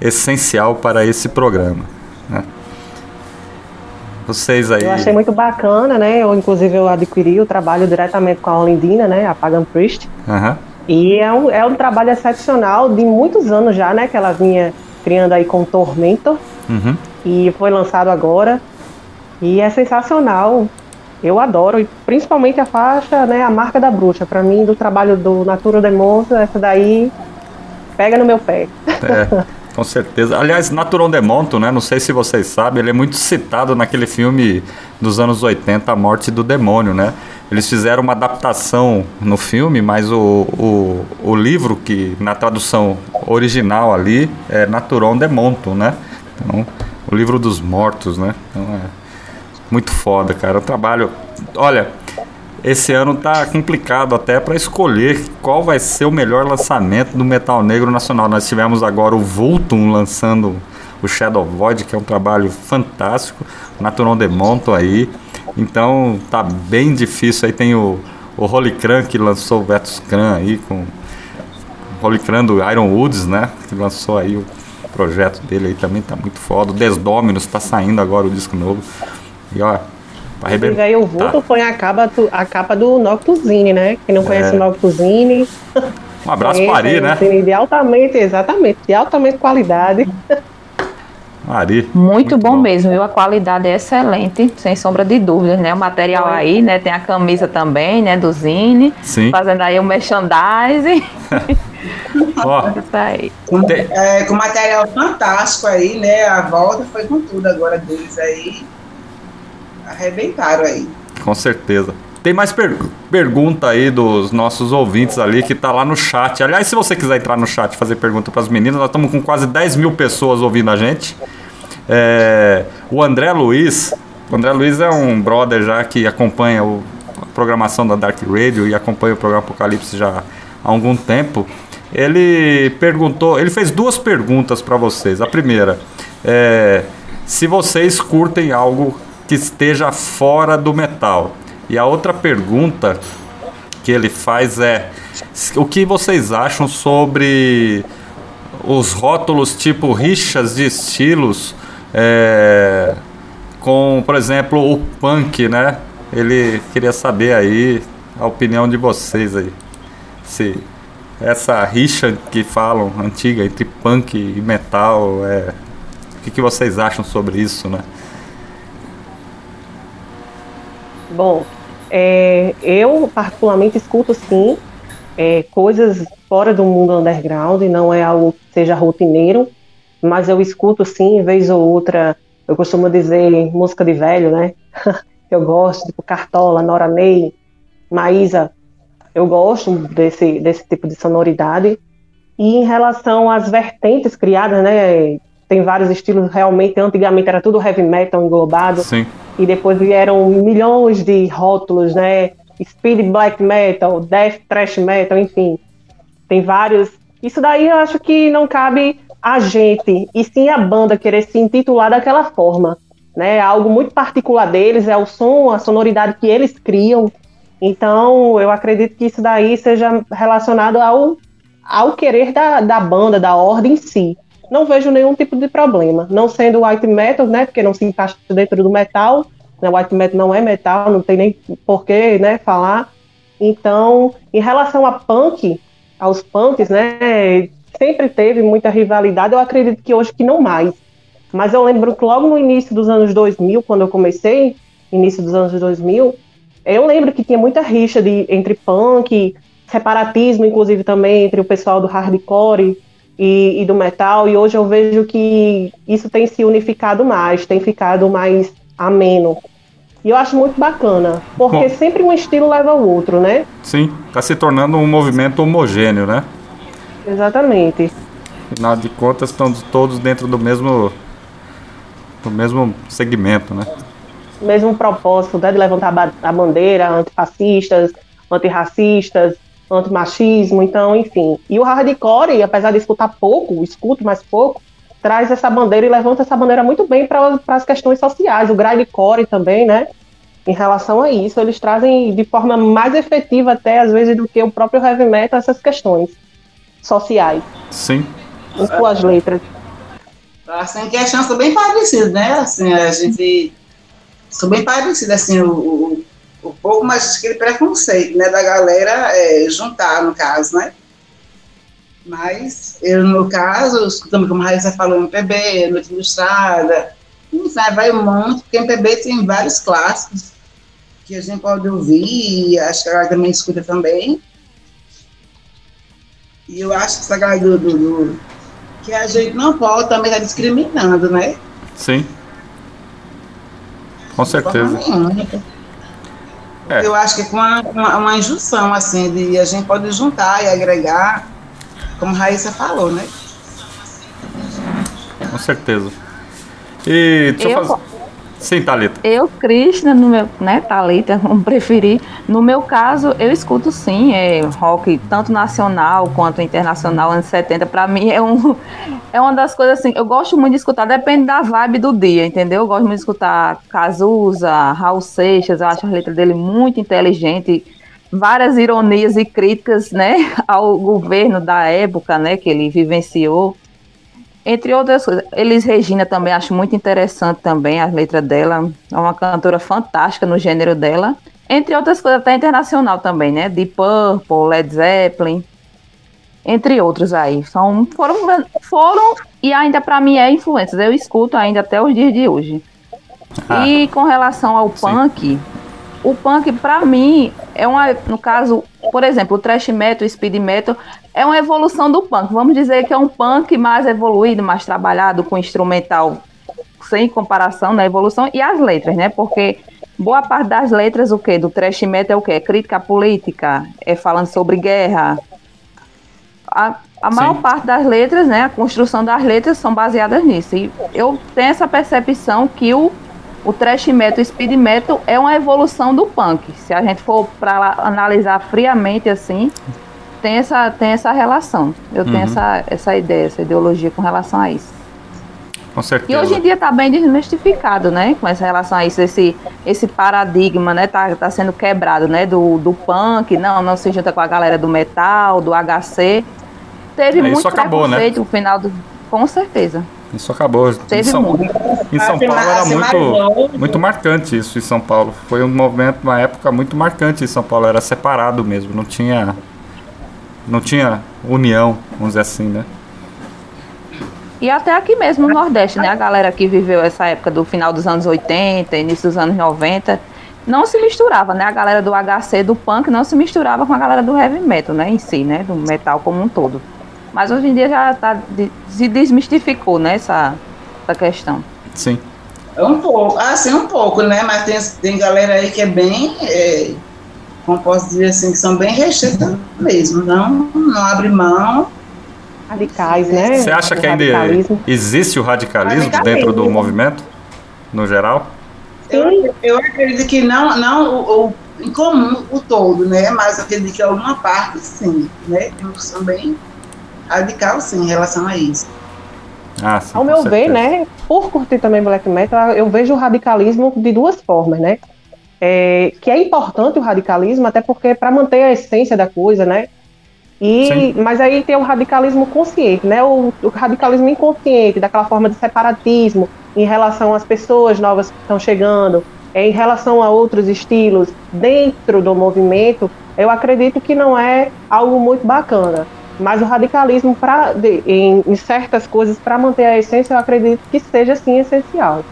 essencial para esse programa. Né? Vocês aí. Eu achei muito bacana, né? Eu, inclusive, eu adquiri o trabalho diretamente com a Olindina, né? A Pagan Priest. Aham. E é um, é um trabalho excepcional de muitos anos já, né? Que ela vinha criando aí com Tormentor. Uhum. E foi lançado agora. E é sensacional. Eu adoro. E principalmente a faixa, né? A marca da bruxa. Pra mim, do trabalho do Natura Demonstro, essa daí pega no meu pé. É, com certeza. Aliás, Naturon Demonto, né? Não sei se vocês sabem, ele é muito citado naquele filme dos anos 80, A Morte do Demônio, né? Eles fizeram uma adaptação no filme, mas o, o, o livro, que na tradução original ali, é Naturon Demonto, né? Então, o livro dos mortos, né? Então é muito foda, cara. O trabalho. Olha, esse ano tá complicado até para escolher qual vai ser o melhor lançamento do metal negro nacional. Nós tivemos agora o Vultum lançando o Shadow Void, que é um trabalho fantástico, o Naturon Demonto aí. Então tá bem difícil. Aí tem o, o Holy Cran que lançou o Vetus Cran aí com Holy Cran do Iron Woods, né? Que lançou aí o projeto dele aí também tá muito foda. O Desdominus tá saindo agora o disco novo. E ó, vai Inclusive, aí o Vulto foi a capa, do- a capa do Noctuzine, né? Quem não conhece É. o Noctuzine. Um abraço para Ari, é né? De altamente, exatamente, de altamente qualidade. Ari. Muito, bom, mesmo, viu? A qualidade é excelente, sem sombra de dúvidas, né? O material aí, né? Tem a camisa também, né? Do Zine. Sim. Fazendo aí o merchandising. Ó, Isso aí. Com, é, com material fantástico aí, né? A volta foi com tudo agora deles aí. Arrebentaram aí. Com certeza. Tem mais per- pergunta aí dos nossos ouvintes ali que tá lá no chat. Aliás, se você quiser entrar no chat e fazer pergunta para as meninas, nós estamos com quase 10 mil pessoas ouvindo a gente. É, o André Luiz, o André Luiz é um brother já que acompanha o- a programação da Dark Radio e acompanha o programa Apocalipse já há algum tempo. Ele perguntou, ele fez duas perguntas para vocês. A primeira é se vocês curtem algo que esteja fora do metal. E a outra pergunta que ele faz é o que vocês acham sobre os rótulos tipo rixas de estilos é, com, por exemplo, o punk, né? Ele queria saber aí a opinião de vocês aí. Se essa rixa que falam antiga entre punk e metal, é, o que, que vocês acham sobre isso, né? Bom, é, eu particularmente escuto sim é, coisas fora do mundo underground, não é algo que seja rotineiro, mas eu escuto sim, vez ou outra, eu costumo dizer música de velho, né? eu gosto, tipo Cartola, Nora Ney, Maísa, eu gosto desse, desse tipo de sonoridade. E em relação às vertentes criadas, né? Tem vários estilos, realmente, antigamente era tudo heavy metal englobado Sim. e depois vieram milhões de rótulos, né? Speed black metal, death thrash metal, enfim. Tem vários. Isso daí eu acho que não cabe a gente, e sim a banda querer se intitular daquela forma. Né? Algo muito particular deles, é o som, a sonoridade que eles criam. Então, eu acredito que isso daí seja relacionado ao, ao querer da, da banda, da ordem em si. Não vejo nenhum tipo de problema. Não sendo white metal, né? Porque não se encaixa dentro do metal. Né? White metal não é metal, não tem nem porquê né, falar. Então, em relação a punk, aos punks, né? Sempre teve muita rivalidade. Eu acredito que hoje que não mais. Mas eu lembro que logo no início dos anos 2000, quando eu comecei, início dos anos 2000, eu lembro que tinha muita rixa de, entre punk, separatismo, inclusive também entre o pessoal do hardcore e, e do metal. E hoje eu vejo que isso tem se unificado mais, tem ficado mais ameno. E eu acho muito bacana, porque Bom. sempre um estilo leva ao outro, né? Sim, está se tornando um movimento homogêneo, né? Exatamente. Afinal de contas, estão todos dentro do mesmo do mesmo segmento, né? mesmo propósito né, de levantar a bandeira antifascistas, antirracistas, antimachismo, então, enfim. E o hardcore, apesar de escutar pouco, escuto mais pouco, traz essa bandeira e levanta essa bandeira muito bem para as questões sociais. O grindcore também, né? Em relação a isso, eles trazem de forma mais efetiva até às vezes do que o próprio heavy metal essas questões sociais Sim. em suas letras. Assim, que as chances são bem parecidas, né? Assim, a gente são bem parecidas, assim, o, o, o pouco, mas aquele preconceito, né, da galera é, juntar, no caso, né? Mas eu, no caso, escutando como a Raíssa falou, MPB, Noite Ilustrada, sabe, vai um monte, porque MPB tem vários clássicos que a gente pode ouvir, e acho que a galera também escuta também. E eu acho que essa galera do, do, do que a gente não pode também estar discriminando, né? Sim. Com certeza. É. Eu acho que é com uma, uma, uma injunção, assim, de a gente pode juntar e agregar, como a Raíssa falou, né? Com certeza. E deixa eu, Eu- fazer. Sim, Thalita. Eu, Krishna, no meu, né, Thalita, vamos preferir. No meu caso, eu escuto sim, é rock tanto nacional quanto internacional, anos 70. Pra mim é um é uma das coisas assim, eu gosto muito de escutar, depende da vibe do dia, entendeu? Eu gosto muito de escutar Cazuza, Raul Seixas, eu acho a letra dele muito inteligente, várias ironias e críticas, né, ao governo da época, né, que ele vivenciou. Entre outras coisas, Elis Regina também acho muito interessante também a letra dela. É uma cantora fantástica no gênero dela. Entre outras coisas, até internacional também, né? Deep Purple, Led Zeppelin, entre outros aí. São, foram, foram e ainda para mim é influências. Eu escuto ainda até os dias de hoje. Ah. E com relação ao punk, o punk para mim é uma, no caso, por exemplo, o thrash metal, o speed metal é uma evolução do punk. Vamos dizer que é um punk mais evoluído, mais trabalhado com instrumental sem comparação na evolução e as letras, né? Porque boa parte das letras o quê? Do thrash metal é o quê? É crítica política, é falando sobre guerra. A, a maior parte das letras, né, a construção das letras são baseadas nisso. E eu tenho essa percepção que o o thrash metal e o speed metal é uma evolução do punk. Se a gente for para analisar friamente assim, tem essa, tem essa relação. Eu tenho Uhum. essa, essa ideia, essa ideologia com relação a isso. Com E certeza. hoje em dia está bem desmistificado, né? Com essa relação a isso, esse, esse paradigma, né? Tá, tá sendo quebrado, né? Do, do punk, não, não se junta com a galera do metal, do HC. Teve É, isso muito acabou, né? preconceito no final do. Com certeza. Isso acabou. Em Teve São, muito. em São Paulo era muito, muito marcante isso em São Paulo. Foi um movimento, uma época muito marcante em São Paulo. Era separado mesmo, não tinha, não tinha união, vamos dizer assim, né? E até aqui mesmo no Nordeste, né? A galera que viveu essa época do final dos anos 80, início dos anos 90, não se misturava, né? A galera do HC, do punk, não se misturava com a galera do heavy metal, né? Em si, né? Do metal como um todo. Mas hoje em dia já tá, de- se desmistificou, né? Essa, essa questão. Sim. É um pouco, assim, um pouco, né? Mas tem, tem galera aí que é bem, é, como posso dizer assim, que são bem restritas mesmo, não, não abre mão. Radicais, né? Você acha que ainda existe o radicalismo, Radicalismo. dentro do movimento, no geral? Eu, eu acredito que não, não o, o, em comum o todo, né? Mas eu acredito que alguma parte sim, né? Questão bem radical, sim, em relação a isso. Ah, sim, Ao meu ver, certeza. né, por curtir também black metal, eu vejo o radicalismo de duas formas, né? É, que é importante o radicalismo, até porque para manter a essência da coisa, né? E, mas aí tem o radicalismo consciente, né? O, o radicalismo inconsciente, daquela forma de separatismo em relação às pessoas novas que estão chegando, é, em relação a outros estilos dentro do movimento, eu acredito que não é algo muito bacana. Mas o radicalismo pra, de- em, em certas coisas, para manter a essência, eu acredito que seja sim essencial.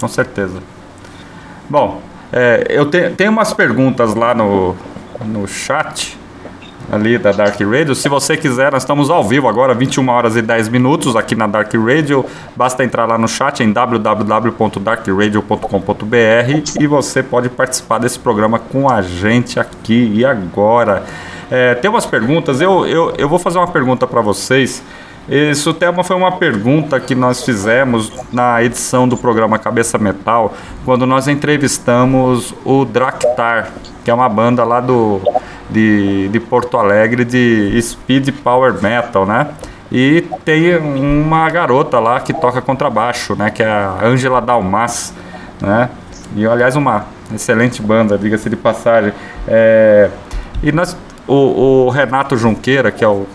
Com certeza. Bom, é, eu te- tenho umas perguntas lá no, no chat ali da Dark Radio. Se você quiser, nós estamos ao vivo agora, 21 horas e 10 minutos aqui na Dark Radio. Basta entrar lá no chat em www.darkradio.com.br e você pode participar desse programa com a gente aqui e agora. É, tem umas perguntas, eu, eu, eu vou fazer uma pergunta para vocês. Isso tema foi uma pergunta que nós fizemos na edição do programa Cabeça Metal, quando nós entrevistamos o Draktar, que é uma banda lá do, de, de Porto Alegre de Speed Power Metal, né? E tem uma garota lá que toca contrabaixo, né? Que é a Angela Dalmas, né? E aliás, uma excelente banda, diga-se de passagem. É, e nós, o, o Renato Junqueira, que é o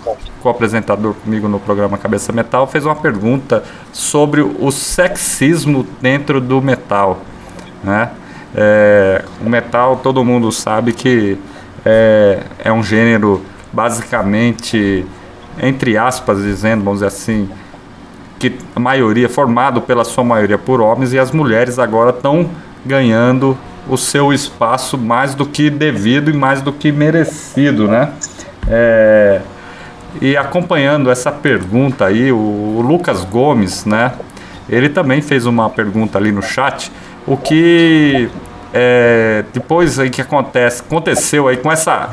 co-apresentador comigo no programa Cabeça Metal, fez uma pergunta sobre o sexismo dentro do metal, né? É, o metal, todo mundo sabe que é, é um gênero basicamente, entre aspas, dizendo, vamos dizer assim, que a maioria, formado pela sua maioria por homens, e as mulheres agora estão ganhando o seu espaço mais do que devido e mais do que merecido, né? É, e acompanhando essa pergunta aí, o, Lucas Gomes, né? Ele também fez uma pergunta ali no chat, o que é, depois aí que acontece, aconteceu aí com essa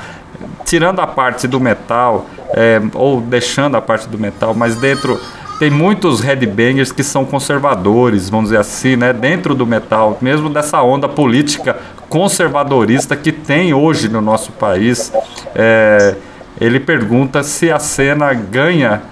tirando a parte do metal é, ou deixando a parte do metal, mas dentro tem muitos headbangers que são conservadores, vamos dizer assim, né? Dentro do metal, mesmo dessa onda política conservadorista que tem hoje no nosso país. É, ele pergunta se a cena ganha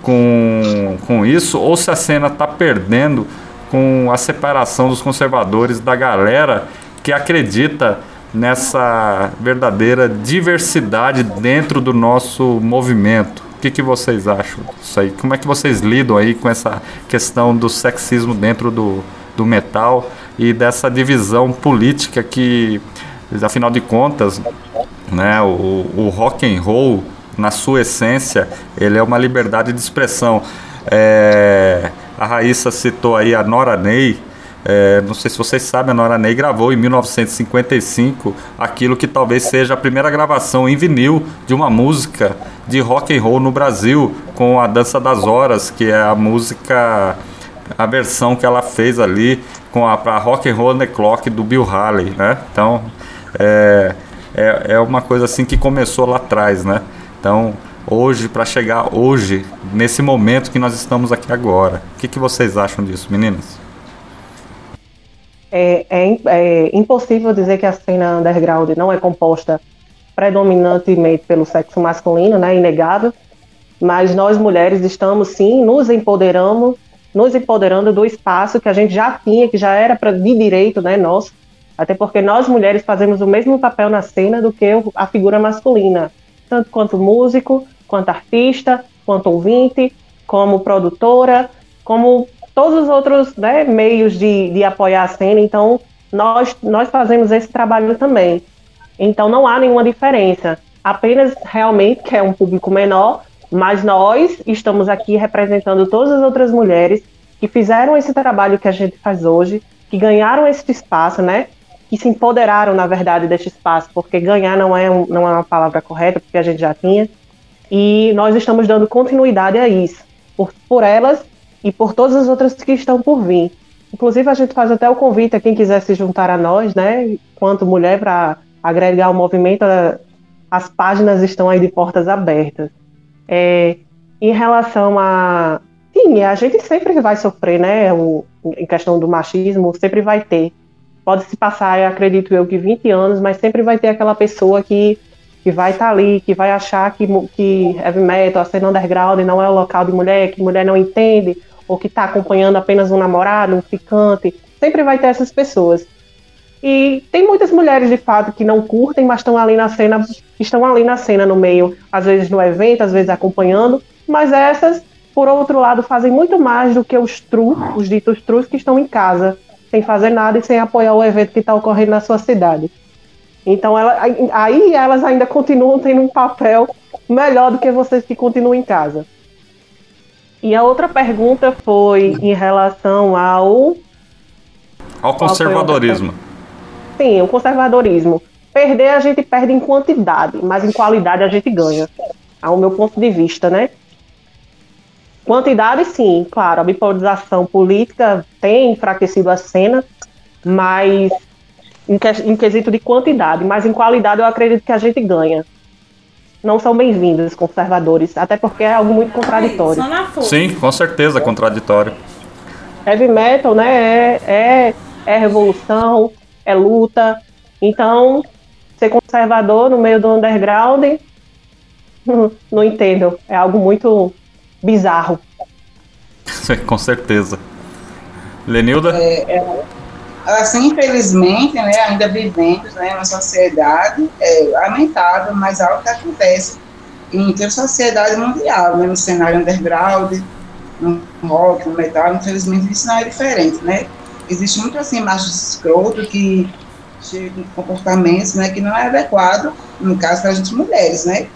com, com isso ou se a cena está perdendo com a separação dos conservadores da galera que acredita nessa verdadeira diversidade dentro do nosso movimento. Que, que vocês acham disso aí? Como é que vocês lidam aí com essa questão do sexismo dentro do, do metal e dessa divisão política que, afinal de contas, né, o, o rock and roll, na sua essência, ele é uma liberdade de expressão. É, a Raíssa citou aí a Nora Ney, é, não sei se vocês sabem, a Nora Ney gravou em 1955 aquilo que talvez seja a primeira gravação em vinil de uma música de rock and roll no Brasil, com a Dança das Horas, que é a música, a versão que ela fez ali com a pra Rock and Roll the Clock do Bill Haley, né? Então é, é, é uma coisa assim que começou lá atrás, né? Então hoje para chegar hoje nesse momento que nós estamos aqui agora, o que, que vocês acham disso, meninas? É, é, é, impossível dizer que a cena underground não é composta predominantemente pelo sexo masculino, né, inegável, mas nós mulheres estamos sim nos empoderamos, nos empoderando do espaço que a gente já tinha, que já era pra, de direito, né, nosso, até porque nós mulheres fazemos o mesmo papel na cena do que a figura masculina, tanto quanto músico, quanto artista, quanto ouvinte, como produtora, como todos os outros né, meios de, de apoiar a cena, então nós, nós fazemos esse trabalho também. Então não há nenhuma diferença, apenas realmente que é um público menor, mas nós estamos aqui representando todas as outras mulheres que fizeram esse trabalho que a gente faz hoje, que ganharam esse espaço, né? Que se empoderaram, na verdade, deste espaço, porque ganhar não é, um, não é uma palavra correta, porque a gente já tinha. E nós estamos dando continuidade a isso, por, por elas e por todas as outras que estão por vir. Inclusive, a gente faz até o convite a quem quiser se juntar a nós, né, quanto mulher, para agregar o movimento. As páginas estão aí de portas abertas. É, em relação a. Sim, a gente sempre vai sofrer, né? O, em questão do machismo, sempre vai ter. Pode se passar, acredito eu, que 20 anos, mas sempre vai ter aquela pessoa que, que vai estar tá ali, que vai achar que, que heavy metal, a cena underground não é o local de mulher, que mulher não entende, ou que está acompanhando apenas um namorado, um ficante, sempre vai ter essas pessoas. E tem muitas mulheres de fato que não curtem, mas estão ali na cena, estão ali na cena no meio, às vezes no evento, às vezes acompanhando, mas essas, por outro lado, fazem muito mais do que os trus, os ditos trus que estão em casa, sem fazer nada e sem apoiar o evento que está ocorrendo na sua cidade. Então ela, aí elas ainda continuam tendo um papel melhor do que vocês que continuam em casa. E a outra pergunta foi em relação ao. Ao conservadorismo. Sim, o conservadorismo. Perder a gente perde em quantidade, mas em qualidade a gente ganha. Ao meu ponto de vista, né? Quantidade, sim, claro, a bipolarização política tem enfraquecido a cena, mas em, que, em quesito de quantidade, mas em qualidade eu acredito que a gente ganha não são bem-vindos, conservadores, até porque é algo muito contraditório. Sim, com certeza contraditório. Heavy metal, né, é, é, é revolução, é luta. Então, ser conservador no meio do underground, não, entendo. É algo muito bizarro. com certeza. Lenilda? É, é, assim, infelizmente, né, ainda vivemos né, uma sociedade é, lamentável, mas algo que acontece em toda a sociedade mundial, né, no cenário underground, no rock, no metal, infelizmente isso não é diferente, né? Existe muito assim machos escroto que cheio de comportamentos né, que não é adequado, no caso, para a gente mulheres, né?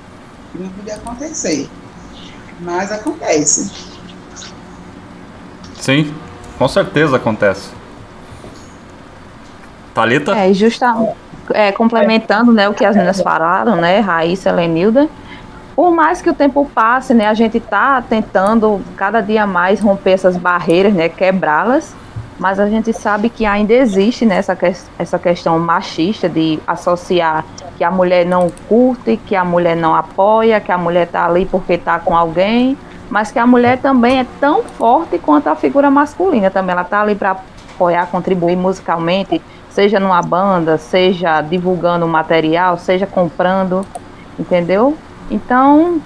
Que não podia acontecer. Mas acontece. Sim, com certeza acontece. Thalita? É, justamente, é, complementando né, o que as meninas falaram, né, Raíssa, Lenilda, por mais que o tempo passe, né, a gente está tentando cada dia mais romper essas barreiras, né, quebrá-las, mas a gente sabe que ainda existe né, essa, que, essa questão machista de associar que a mulher não curte, que a mulher não apoia, que a mulher está ali porque está com alguém, mas que a mulher também é tão forte quanto a figura masculina também. Ela está ali para apoiar, contribuir musicalmente, seja numa banda, seja divulgando material, seja comprando, entendeu? Então,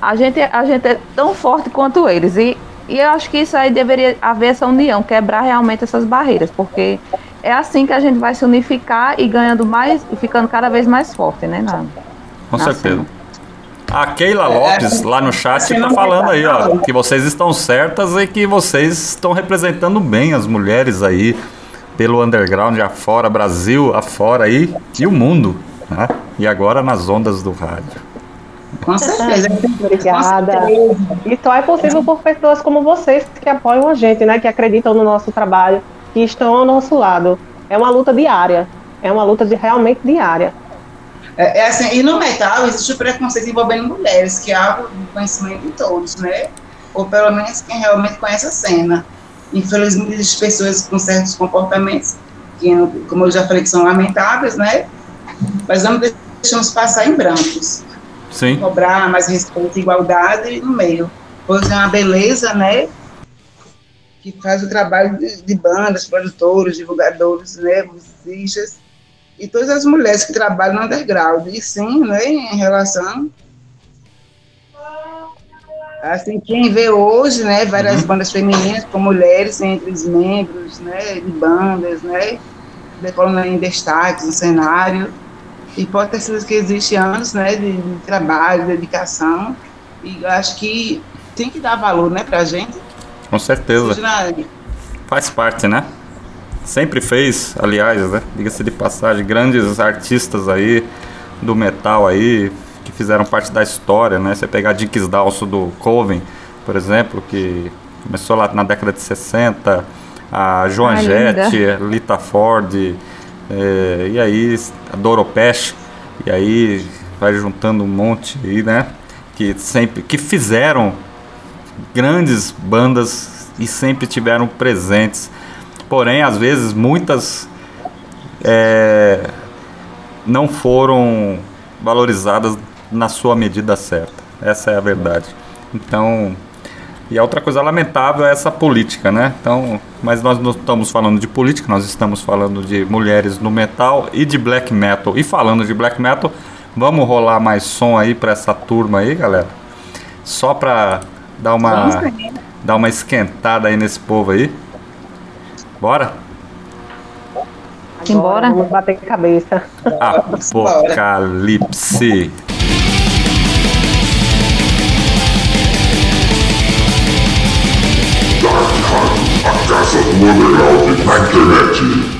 a gente, a gente é tão forte quanto eles. E, e eu acho que isso aí deveria haver essa união, quebrar realmente essas barreiras, porque é assim que a gente vai se unificar e ganhando mais e ficando cada vez mais forte, né? Na, Com na certeza. cena. A Keila Lopes, lá no chat, Assim tá não falando aí, ó, que vocês estão certas e que vocês estão representando bem as mulheres aí pelo underground afora, Brasil afora aí e o mundo, né? E agora nas ondas do rádio. Com certeza. Obrigada. Com certeza. E só é possível por pessoas como vocês que apoiam a gente, né? Que acreditam no nosso trabalho, que estão ao nosso lado. É uma luta diária. É uma luta de, realmente diária. É, é assim, e no metal existe o preconceito envolvendo mulheres, que é algo do conhecimento de todos, né? Ou pelo menos quem realmente conhece a cena. Infelizmente, existem pessoas com certos comportamentos, que, como eu já falei, que são lamentáveis, né? Mas não deixamos passar em brancos. Sim. Cobrar mais respeito e igualdade no meio. Pois é uma beleza, né? Que faz o trabalho de, de bandas, produtores, divulgadores, né? Musicistas e todas as mulheres que trabalham no underground. E sim, né, em relação. Assim, quem vê hoje, né, várias bandas femininas com mulheres entre os membros, né, de bandas, né, decolando em destaques no cenário. E pode ter sido que existe anos, né, de, de trabalho, de dedicação. E eu acho que tem que dar valor, né, pra gente. Com certeza. Faz parte, né? Sempre fez, aliás, né? Diga-se de passagem, grandes artistas aí do metal aí que fizeram parte da história, né? Você pegar Dicks Dalso do Coven, por exemplo, que começou lá na década de 60, a Joan Ai, Jett. Lita Ford, eh, e aí a Doro Pesch, e aí vai juntando um monte aí, né? Que sempre que fizeram grandes bandas e sempre tiveram presentes. Porém, às vezes, muitas é, não foram valorizadas na sua medida certa. Essa é a verdade. Então, e a outra coisa lamentável é essa política, né? Então, mas nós não estamos falando de política, nós estamos falando de mulheres no metal e de black metal. E falando de black metal, vamos rolar mais som aí para essa turma aí, galera. Só para dar uma dar uma esquentada aí nesse povo aí. Bora? Embora. Agora Vamos bater cabeça. Apocalipse. Casa do underground na internet.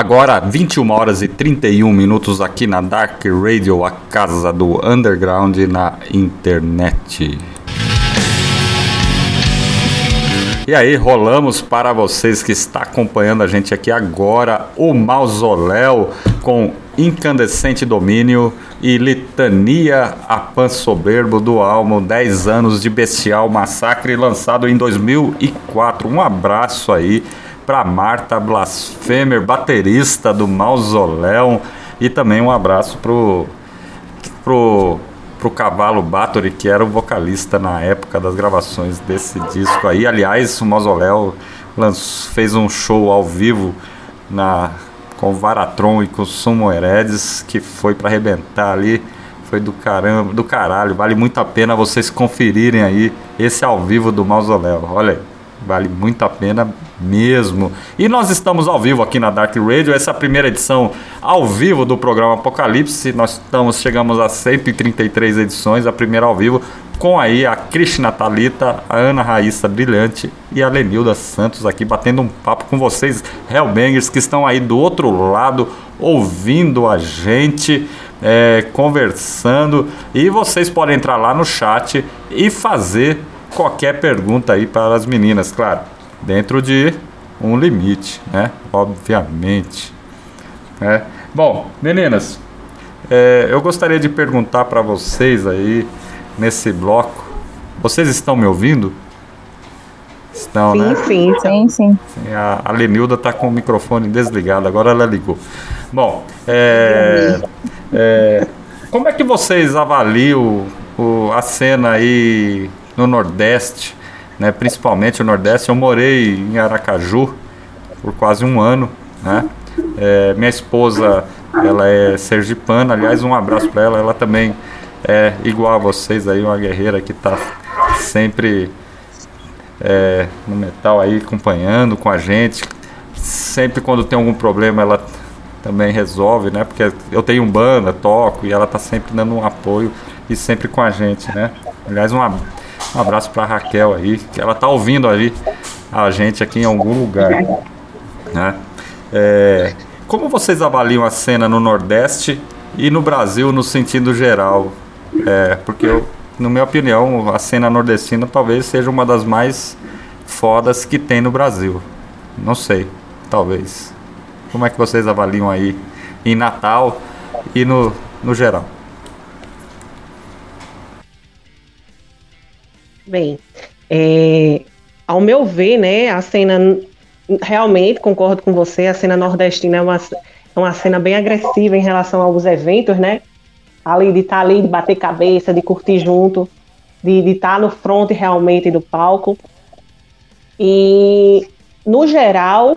Agora, 21 horas e 31 minutos aqui na Dark Radio, a casa do underground na internet. E aí, rolamos para vocês que está acompanhando a gente aqui agora o Mausoléu com Incandescente Domínio e Litania a Pan Soberbo do álbum 10 anos de Bestial Massacre, lançado em 2004. Um abraço aí para Marta Blasfemer, baterista do Mausoléu, e também um abraço pro pro pro Cavalo Bathory, que era o vocalista na época das gravações desse disco aí. Aliás, o Mausoléu fez um show ao vivo na com Varatron e com Sumo Heredes, que foi para arrebentar ali. Foi do caramba, do caralho. Vale muito a pena vocês conferirem aí esse ao vivo do Mausoléu. Olha. Vale muito a pena mesmo. E nós estamos ao vivo aqui na Dark Radio, essa é a primeira edição ao vivo do programa Apocalipse. Nós estamos chegamos a 133 edições, a primeira ao vivo, com aí a Krishna Talita, a Ana Raíssa Brilhante e a Lenilda Santos aqui batendo um papo com vocês, Hellbangers, que estão aí do outro lado ouvindo a gente. é, conversando e vocês podem entrar lá no chat e fazer qualquer pergunta aí para as meninas, claro, dentro de um limite, né? Obviamente. né? Bom, meninas, é, eu gostaria de perguntar para vocês aí nesse bloco. Vocês estão me ouvindo? Estão, né? sim, sim. Sim, Sim, A, a Lenilda está com o microfone desligado, agora ela ligou. Bom, é, é, como é que vocês avaliam o- a cena aí no Nordeste, né? principalmente o Nordeste? Eu morei em Aracaju por quase um ano, né? É, minha esposa, ela é sergipana, aliás, um abraço para ela, ela também é igual a vocês aí, uma guerreira que está sempre é, no metal aí acompanhando com a gente. Sempre quando tem algum problema ela também resolve, né? Porque eu tenho banda, toco e ela tá sempre dando um apoio e sempre com a gente, né? Aliás, um, ab- um abraço pra Raquel aí, que ela tá ouvindo ali a gente aqui em algum lugar, né? É, como vocês avaliam a cena no Nordeste e no Brasil no sentido geral? É, porque eu, na minha opinião, a cena nordestina talvez seja uma das mais fodas que tem no Brasil. Não sei, talvez. Como é que vocês avaliam aí em Natal e no, no geral? Bem, é, ao meu ver, né, a cena realmente concordo com você, a cena nordestina é uma, é uma cena bem agressiva em relação aos eventos, né? Ali de estar ali, de bater cabeça, de curtir junto, de estar no front realmente do palco. E no geral,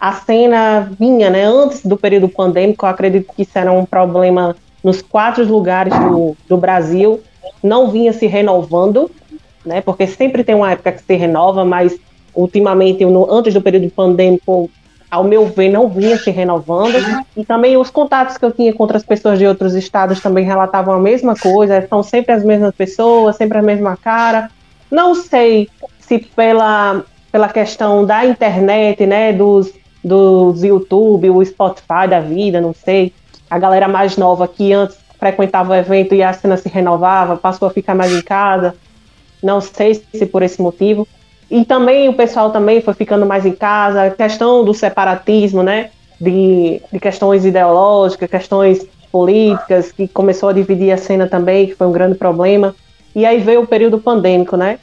a cena vinha, né, antes do período pandêmico, eu acredito que isso era um problema nos quatro lugares do, do Brasil, não vinha se renovando, né, porque sempre tem uma época que se renova, mas ultimamente, antes do período pandêmico, ao meu ver, não vinha se renovando. E também os contatos que eu tinha com outras pessoas de outros estados também relatavam a mesma coisa, são sempre as mesmas pessoas, sempre a mesma cara. Não sei se pela, pela questão da internet, né, dos, dos YouTube, o Spotify da vida, não sei, a galera mais nova que antes frequentava o evento e a cena se renovava, passou a ficar mais em casa. Não sei se por esse motivo. E também o pessoal também foi ficando mais em casa, questão do separatismo, né? De, de questões ideológicas, questões políticas, que começou a dividir a cena também, que foi um grande problema. E aí veio o período pandêmico, né?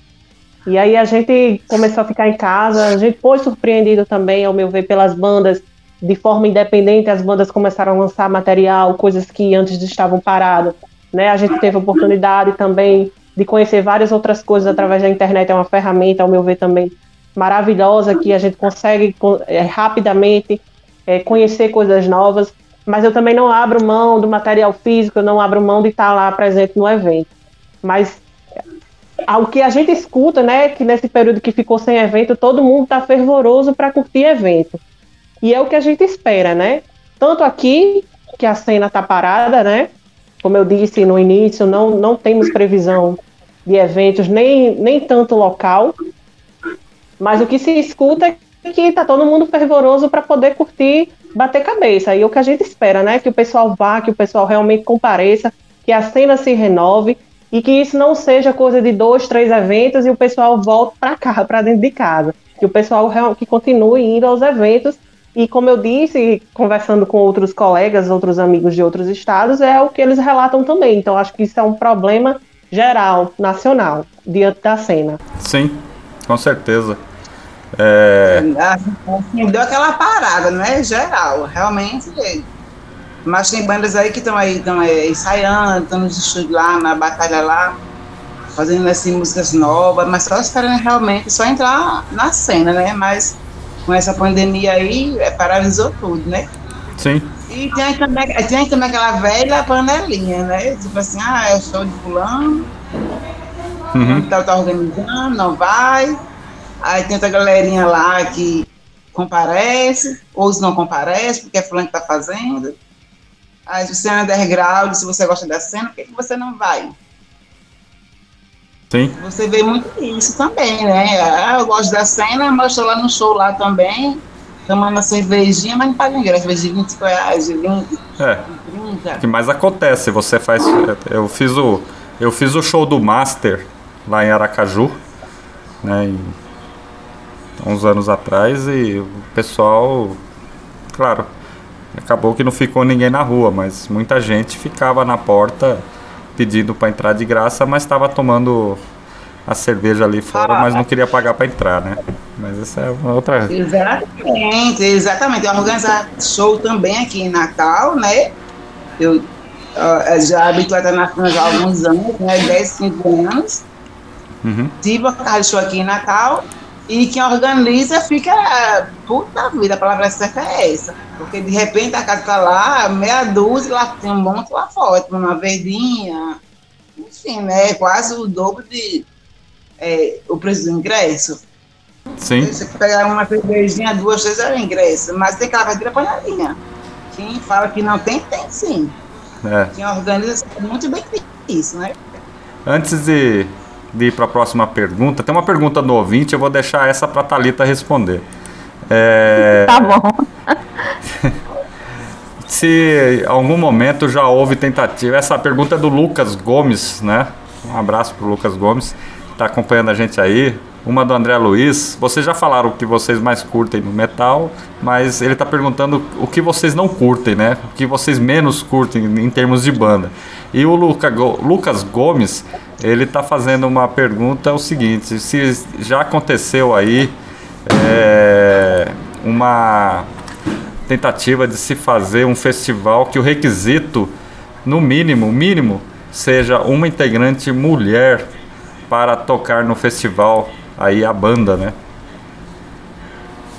E aí a gente começou a ficar em casa, a gente foi surpreendido também, ao meu ver, pelas bandas de forma independente, as bandas começaram a lançar material, coisas que antes estavam paradas, né? A gente teve a oportunidade também de conhecer várias outras coisas através da internet. É uma ferramenta, ao meu ver, também maravilhosa, que a gente consegue é, rapidamente é, conhecer coisas novas. Mas eu também não abro mão do material físico, eu não abro mão de estar lá presente no evento. Mas o que a gente escuta, né, que nesse período que ficou sem evento, todo mundo está fervoroso para curtir evento. E é o que a gente espera, né? Tanto aqui, que a cena está parada, né? Como eu disse no início, não, não temos previsão de eventos, nem, nem tanto local, mas o que se escuta é que está todo mundo fervoroso para poder curtir, bater cabeça. E o que a gente espera, né? Que o pessoal vá, que o pessoal realmente compareça, que a cena se renove e que isso não seja coisa de dois, três eventos e o pessoal volte para cá, para dentro de casa. Que o pessoal que continue indo aos eventos e como eu disse, conversando com outros colegas, outros amigos de outros estados, é o que eles relatam também. Então acho que isso é um problema geral, nacional, diante da cena. Sim, com certeza. É... Assim, deu aquela parada, não é geral, realmente. Mas tem bandas aí que estão aí, estão ensaiando, estão nos estúdios lá, na batalha lá, fazendo assim músicas novas, mas só esperando realmente só entrar na cena, né? Mas com essa pandemia aí, é, paralisou tudo, né? Sim. E tem também, tem também aquela velha panelinha, né? Tipo assim, ah, é show de fulano, uhum. tá, tá organizando, não vai. Aí tem outra galerinha lá que comparece, ou não comparece, porque é fulano que tá fazendo. Aí se você é underground, se você gosta da cena, por que, que você não vai? Sim. Você vê muito isso também, né? Ah, eu gosto da cena, mas estou lá no show lá também, tomando uma cervejinha, mas não paga ingresso, de 20 reais, de 20, é. 30. O que mais acontece, você faz. Eu fiz o, eu fiz o show do Master lá em Aracaju, né? Uns anos atrás, e o pessoal, claro, acabou que não ficou ninguém na rua, mas muita gente ficava na porta pedindo para entrar de graça, mas estava tomando a cerveja ali fora, mas não queria pagar para entrar, né? Mas essa é uma outra. Exatamente, exatamente. Eu organizo show também aqui em Natal, né? Eu uh, já habituada na França há alguns anos, né? 10, 15 anos. Uhum. Tive a show aqui em Natal e quem organiza fica, puta vida, a palavra certa é essa. Porque de repente a casa tá lá, meia dúzia, lá tem um monte lá fora, uma verdinha, enfim, né? Quase o dobro de é, o preço do ingresso. Sim. Você pegar uma cervejinha, duas, três é o ingresso, mas tem aquela verdadeira panelinha. Quem fala que não tem, tem sim. É. Quem organiza sabe muito bem isso, né? Antes de ir para a próxima pergunta. Tem uma pergunta no ouvinte, eu vou deixar essa para Talita responder. É... Tá bom. Se algum momento já houve tentativa, essa pergunta é do Lucas Gomes, né? Um abraço para o Lucas Gomes, está acompanhando a gente aí. Uma do André Luiz. Vocês já falaram o que vocês mais curtem no metal, mas ele está perguntando o que vocês não curtem, né? O que vocês menos curtem em termos de banda. E o Luca, Lucas Gomes, ele está fazendo uma pergunta, é o seguinte, se já aconteceu aí é, uma tentativa de se fazer um festival que o requisito, no mínimo, mínimo, seja uma integrante mulher para tocar no festival, aí a banda, né?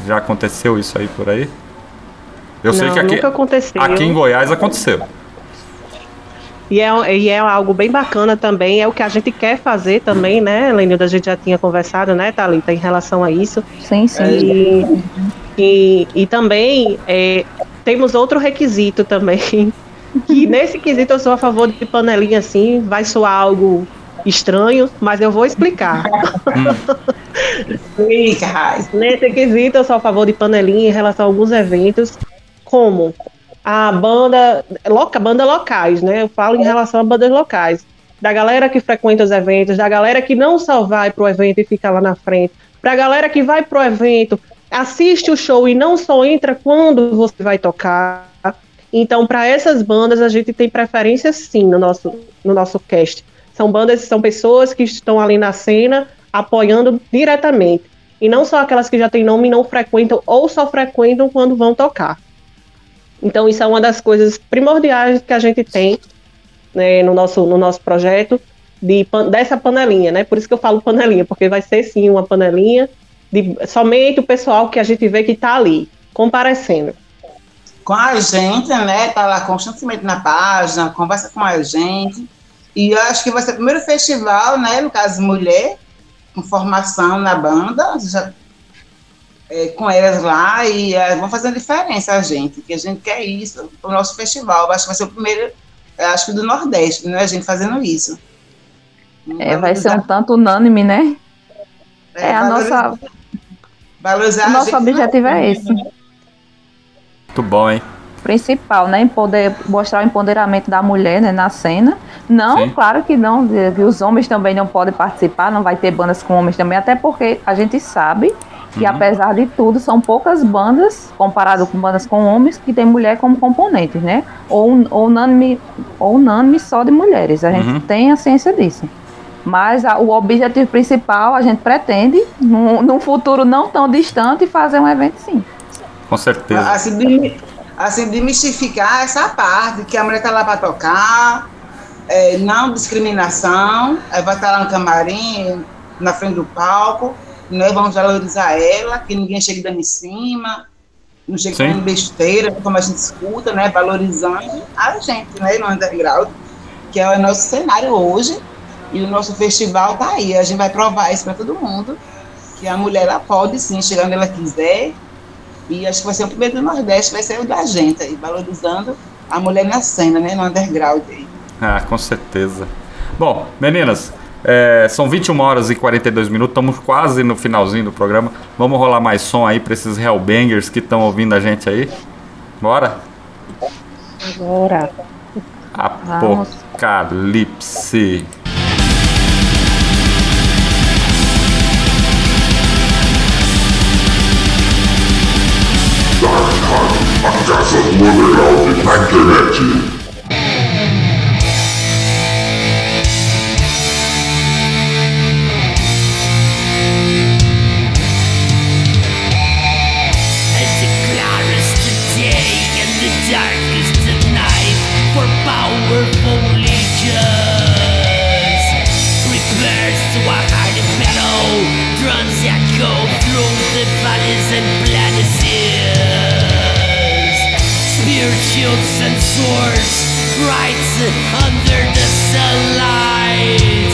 Já aconteceu isso aí por aí? Eu sei Não, que aqui, nunca aconteceu. aqui em Goiás aconteceu. E é, e é algo bem bacana também, é o que a gente quer fazer também, né, Lenilda? A gente já tinha conversado, né, Thalita, em relação a isso. Sim, sim. E, e, e também é, temos outro requisito também, que nesse quesito eu sou a favor de panelinha assim, vai soar algo estranho, mas eu vou explicar. Nesse quesito eu sou a favor de panelinha em relação a alguns eventos, como a banda, loca, banda locais, né? Eu falo em relação a bandas locais. Da galera que frequenta os eventos, da galera que não só vai pro evento e fica lá na frente, pra galera que vai pro evento, assiste o show e não só entra quando você vai tocar. Então, para essas bandas, a gente tem preferência sim no nosso, no nosso cast. São bandas, são pessoas que estão ali na cena apoiando diretamente. E não só aquelas que já têm nome e não frequentam ou só frequentam quando vão tocar. Então, isso é uma das coisas primordiais que a gente tem né, no, nosso, no nosso projeto de, dessa panelinha, né? Por isso que eu falo panelinha, porque vai ser sim uma panelinha de somente o pessoal que a gente vê que está ali, comparecendo. com a gente, né? Tá lá constantemente na página, conversa com a gente. E eu acho que vai ser o primeiro festival, né? No caso, mulher, com formação na banda, já, é, com elas lá, e é, vão fazer a diferença a gente, que a gente quer isso pro nosso festival. Eu acho que vai ser o primeiro, acho que do Nordeste, né? A gente fazendo isso. É, vai ser um tanto unânime, né? É, a valorizar- nossa, valorizar o a nosso gente, objetivo né? é esse. Muito bom, hein? principal, né? Empoder, mostrar o empoderamento da mulher né, na cena. Não, Sim. claro que não, de- que os homens também não podem participar, não vai ter bandas com homens também, até porque a gente sabe que Uhum. apesar de tudo, são poucas bandas, comparado com bandas com homens, que tem mulher como componente, né? Ou, ou, unânime, ou unânime só de mulheres. A gente Uhum. tem a ciência disso. Mas a- o objetivo principal, a gente pretende, num, num futuro não tão distante, fazer um evento sim. Com certeza. Assim, demi- assim, demistificar essa parte, que a mulher tá lá para tocar, é, não discriminação, aí vai estar lá no camarim, na frente do palco, nós vamos valorizar ela, que ninguém chegue dando em cima, não chegue Sim. falando besteira, como a gente escuta, né, valorizando a gente, né, no underground, que é o nosso cenário hoje, e o nosso festival tá aí, a gente vai provar isso para todo mundo, que a mulher ela pode sim chegar onde ela quiser, e acho que vai ser o primeiro do Nordeste, vai ser o da gente aí, valorizando a mulher na cena, né, no underground aí. Ah, com certeza. Bom, meninas, é, são 21 horas e 42 minutos, estamos quase no finalzinho do programa. Vamos rolar mais som aí pra esses Hellbangers que estão ouvindo a gente aí? Bora? Agora. Apocalipse. A casa do underground na internet. Shields and swords, rights under the sunlight.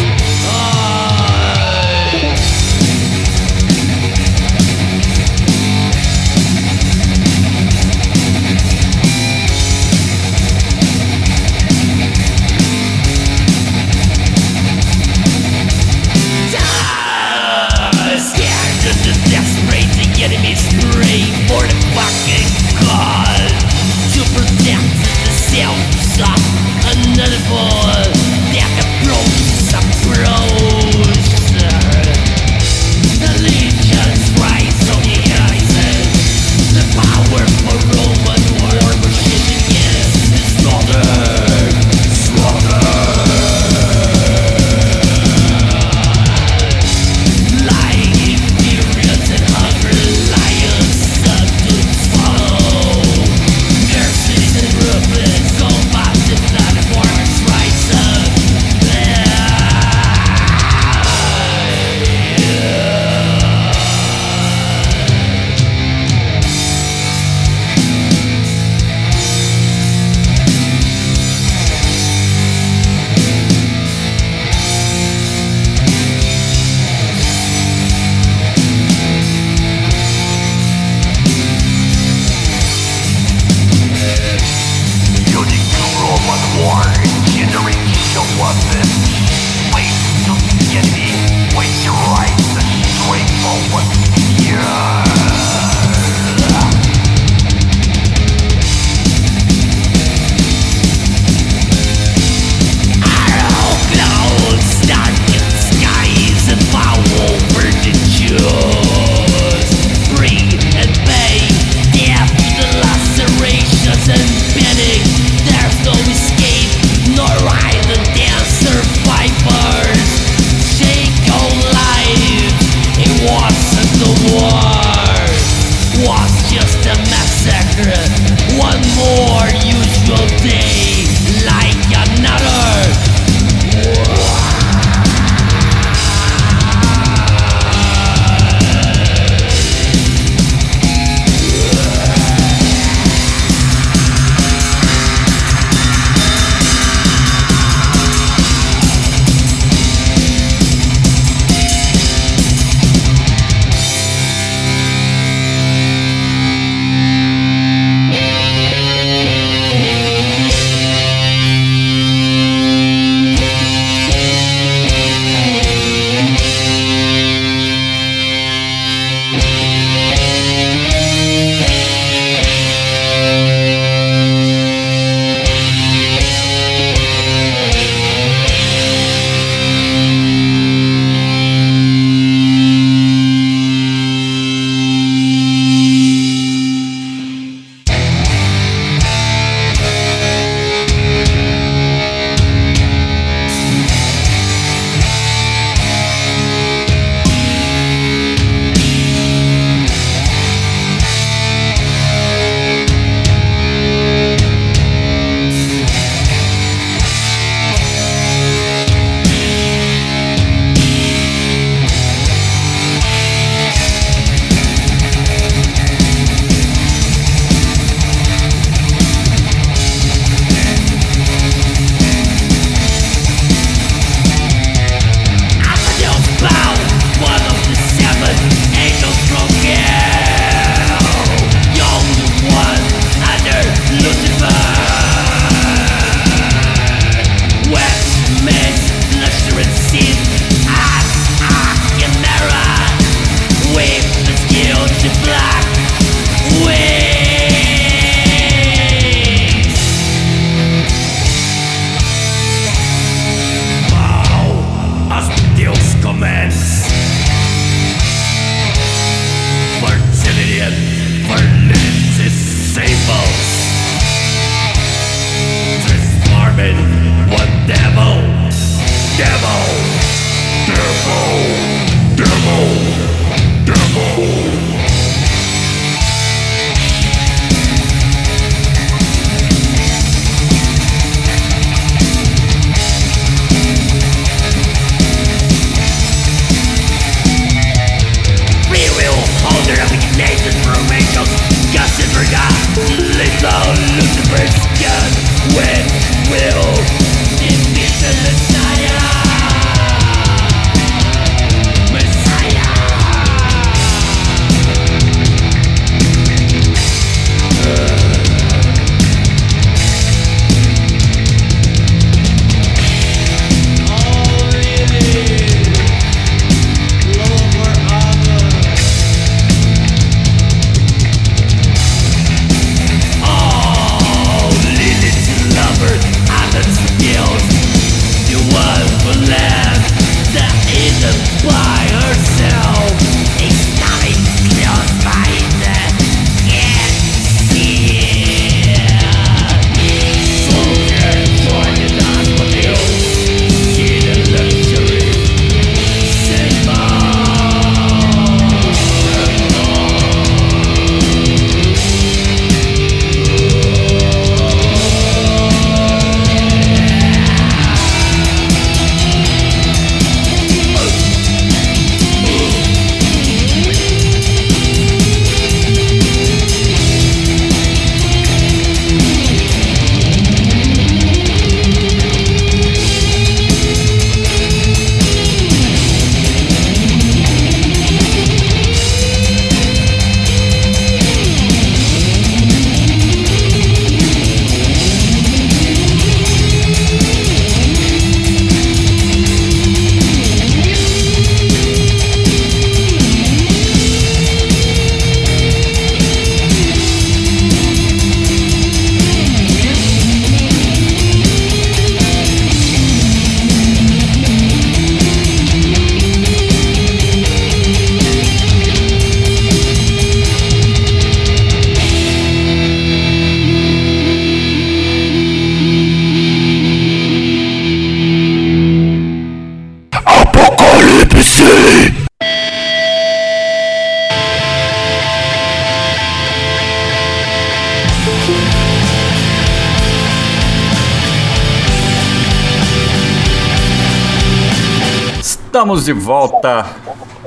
Estamos de volta.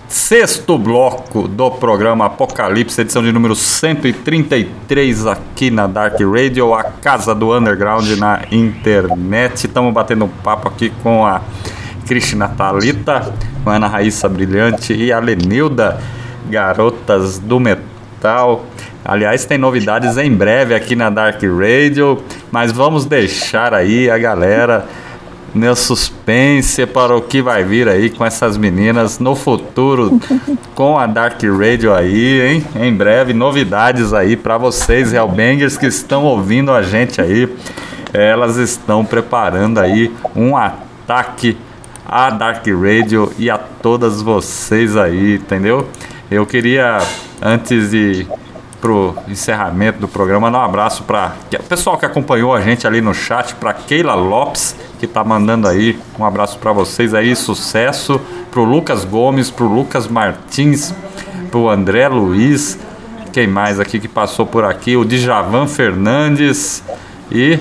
Sexto bloco do programa Apocalipse, edição de número 133 aqui na Dark Radio, a casa do underground na internet. Estamos batendo um papo aqui com a Cristina Talita, Ana Raíssa Brilhante e a Lenilda, garotas do metal. Aliás, tem novidades em breve aqui na Dark Radio, mas vamos deixar aí a galera meu suspense para o que vai vir aí com essas meninas no futuro com a Dark Radio aí, hein? Em breve novidades aí para vocês Hellbangers que estão ouvindo a gente aí. Elas estão preparando aí um ataque à Dark Radio e a todas vocês aí, entendeu? Eu queria antes de pro encerramento do programa, dar um abraço para o pessoal que acompanhou a gente ali no chat, para Keila Lopes, que tá mandando aí um abraço para vocês aí, sucesso, pro Lucas Gomes, pro Lucas Martins, pro André Luiz, quem mais aqui que passou por aqui, o Djavan Fernandes e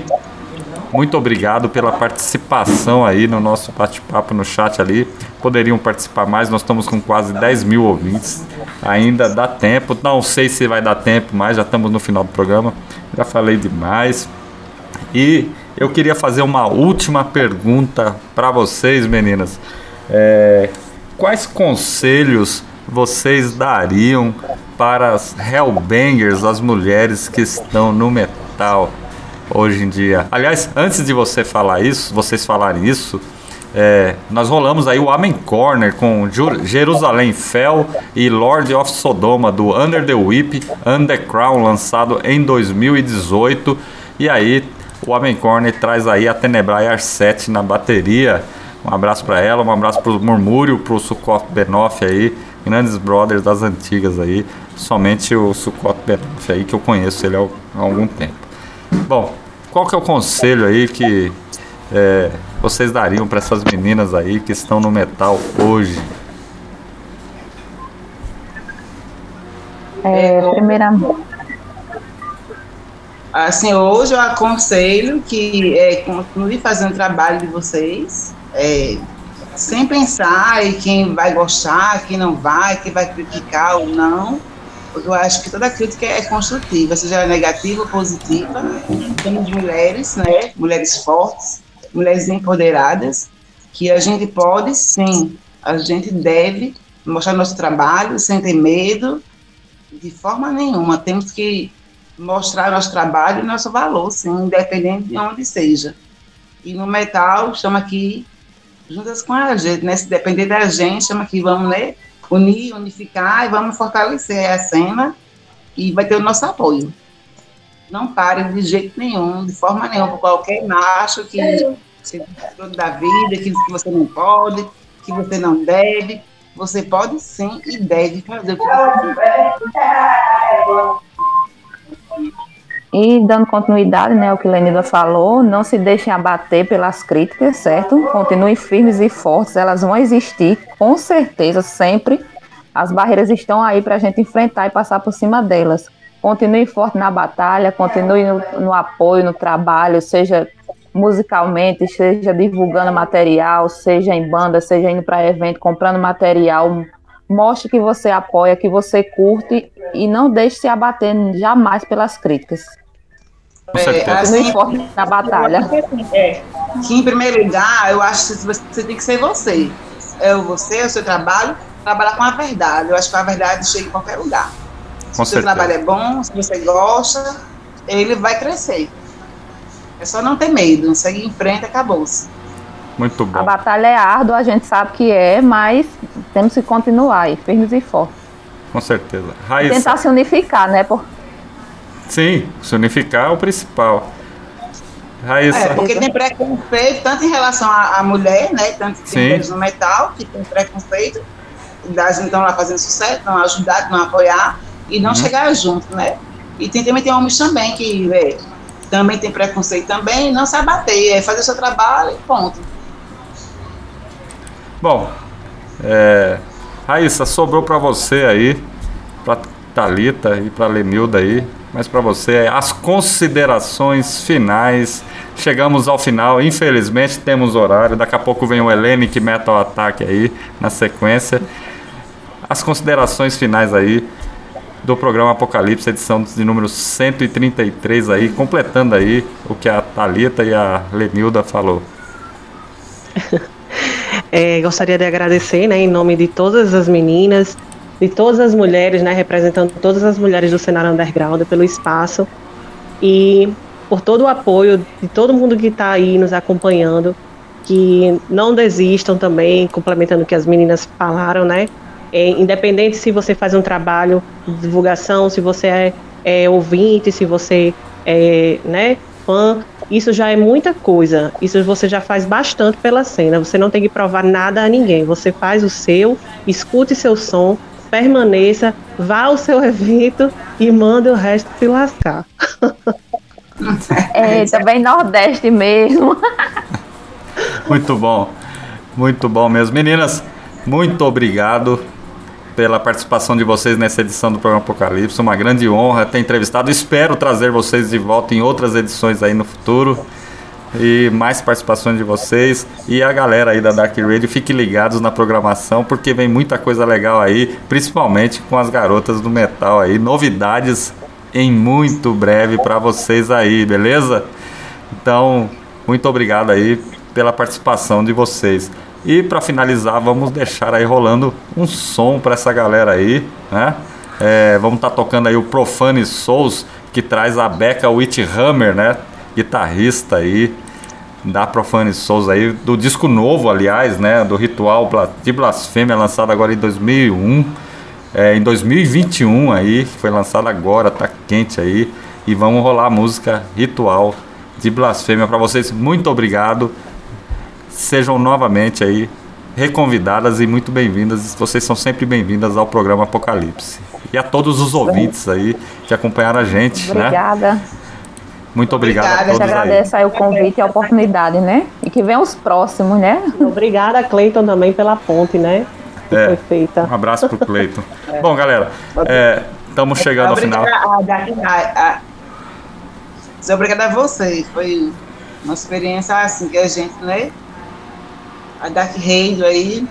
muito obrigado pela participação aí no nosso bate-papo no chat ali. Poderiam participar mais, nós estamos com quase 10 mil ouvintes. Ainda dá tempo, não sei se vai dar tempo mais, já estamos no final do programa. Já falei demais. E eu queria fazer uma última pergunta para vocês, meninas. É, quais conselhos vocês dariam para as Hellbangers, as mulheres que estão no metal? hoje em dia. Aliás, antes de você falar isso, vocês falarem isso, é, nós rolamos aí o Amen Corner com Jerusalém Fell e Lord of Sodoma do Under the Whip, Under the Crown, lançado em 2018. E aí, o Amen Corner traz aí a Tenebrae Arset na bateria. Um abraço para ela, um abraço pro Murmúrio, pro Sucot Benoff aí, grandes brothers das antigas aí. Somente o Sucot Benoff aí que eu conheço ele há algum tempo. Bom, qual que é o conselho aí que é, vocês dariam para essas meninas aí que estão no metal hoje? É, primeiramente. Assim, hoje eu aconselho que é, continue fazendo o trabalho de vocês, é, sem pensar em quem vai gostar, quem não vai, quem vai criticar ou não. Porque eu acho que toda crítica é construtiva, seja negativa ou positiva. Temos mulheres, né? Mulheres fortes, mulheres empoderadas, que a gente pode, sim, a gente deve mostrar nosso trabalho sem ter medo, de forma nenhuma. Temos que mostrar nosso trabalho e nosso valor, sim, independente de onde seja. E no metal, estamos aqui juntas com a gente, né? Se depender da gente, estamos aqui, vamos, né? Unir, unificar e vamos fortalecer a cena e vai ter o nosso apoio. Não pare de jeito nenhum, de forma nenhuma, por qualquer macho que você da vida, que você não pode, que você não deve. Você pode sim e deve fazer o que você quiser. E dando continuidade, né, ao que Lenida falou, não se deixem abater pelas críticas, certo? Continuem firmes e fortes, elas vão existir, com certeza, sempre. As barreiras estão aí para a gente enfrentar e passar por cima delas. Continue forte na batalha, continue no, no apoio, no trabalho, seja musicalmente, seja divulgando material, seja em banda, seja indo para evento, comprando material, mostre que você apoia, que você curte e não deixe se abater jamais pelas críticas. É, assim, forte na batalha. É, que em primeiro lugar, eu acho que você tem que ser você. É o você, o seu trabalho, trabalhar com a verdade. Eu acho que a verdade chega em qualquer lugar. Se o seu trabalho é bom, se você gosta, ele vai crescer. É só não ter medo, segue em frente, acabou-se. Muito bom. A batalha é árdua, a gente sabe que é, mas temos que continuar aí, firmes e fortes. Com certeza. Raíssa. Tentar se unificar, né? Por... Sim, se unificar é o principal. Raíssa. É, porque tem preconceito tanto em relação à, mulher, né? Tanto que tem mulheres no metal, que tem preconceito, das então lá fazendo sucesso, não ajudar, não apoiar e não uhum. chegar junto, né? E tem, também tem homens também que é, também tem preconceito também, não se abater, é fazer o seu trabalho e ponto. Bom, é, Raíssa, sobrou para você aí, para Talita e para Lenilda aí, mas para você as considerações finais. Chegamos ao final, infelizmente temos horário. Daqui a pouco vem o Hellenic Metal Attack aí na sequência. As considerações finais aí do programa Apocalipse, edição de número 133 aí, completando aí o que a Talita e a Lenilda falou. É, gostaria de agradecer, né, em nome de todas as meninas, de todas as mulheres, né, representando todas as mulheres do cenário underground, pelo espaço e por todo o apoio de todo mundo que está aí nos acompanhando, que não desistam também, complementando o que as meninas falaram, né, é, independente se você faz um trabalho de divulgação, se você é, é ouvinte, se você é, né, fã, isso já é muita coisa. Isso você já faz bastante pela cena. Você não tem que provar nada a ninguém. Você faz o seu, escute seu som, permaneça, vá ao seu evento e mande o resto se lascar. É, também Nordeste mesmo. Muito bom. Muito bom mesmo. Meninas, muito obrigado pela participação de vocês nessa edição do programa Apocalipse. Uma grande honra ter entrevistado. Espero trazer vocês de volta em outras edições aí no futuro. E mais participações de vocês e a galera aí da Dark Radio, fiquem ligados na programação porque vem muita coisa legal aí, principalmente com as garotas do metal aí, novidades em muito breve para vocês aí, beleza? Então, muito obrigado aí pela participação de vocês. E para finalizar, vamos deixar aí rolando um som para essa galera aí, né? É, vamos estar tá tocando aí o Profane Souls, que traz a Becca Whithammer, né? Guitarrista aí da Profane Souls aí, do disco novo, aliás, né? Do Ritual de Blasfêmia, lançado agora em 2001. É, em 2021 aí, foi lançado agora, tá quente aí. E vamos rolar a música Ritual de Blasfêmia para vocês. Muito obrigado sejam novamente aí reconvidadas e muito bem-vindas. Vocês são sempre bem-vindas ao programa Apocalipse. E a todos os ouvintes aí que acompanharam a gente. Né? Obrigada. Né? Muito obrigado a A gente todos aí. agradece aí o convite e a oportunidade, né? E que venham os próximos, né? Obrigada, Cleiton, também pela ponte, né? Que É. foi feita. Um abraço pro Cleiton. Bom, galera, estamos chegando ao final. Obrigada a a, obrigada a vocês. Foi uma experiência assim que a gente, né? A Dark Radio aí.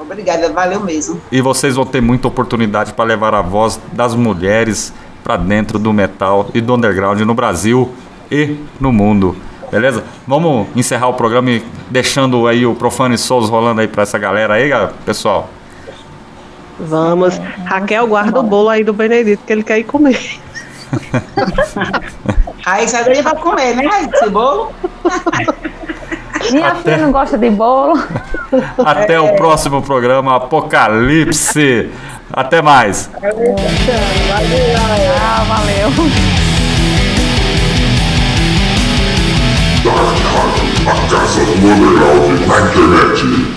Obrigada, valeu mesmo. E vocês vão ter muita oportunidade para levar a voz das mulheres para dentro do metal e do underground no Brasil e no mundo. Beleza? Vamos encerrar o programa e deixando aí o Profane Souls rolando aí para essa galera aí, pessoal. Vamos. Raquel, guarda o bolo aí do Benedito, que ele quer ir comer. Raíssa daí pra comer, né, Raíssa? Esse bolo? Minha filha não gosta de bolo. Até o próximo programa Apocalipse. Até mais. Ah, valeu. A casa do na internet.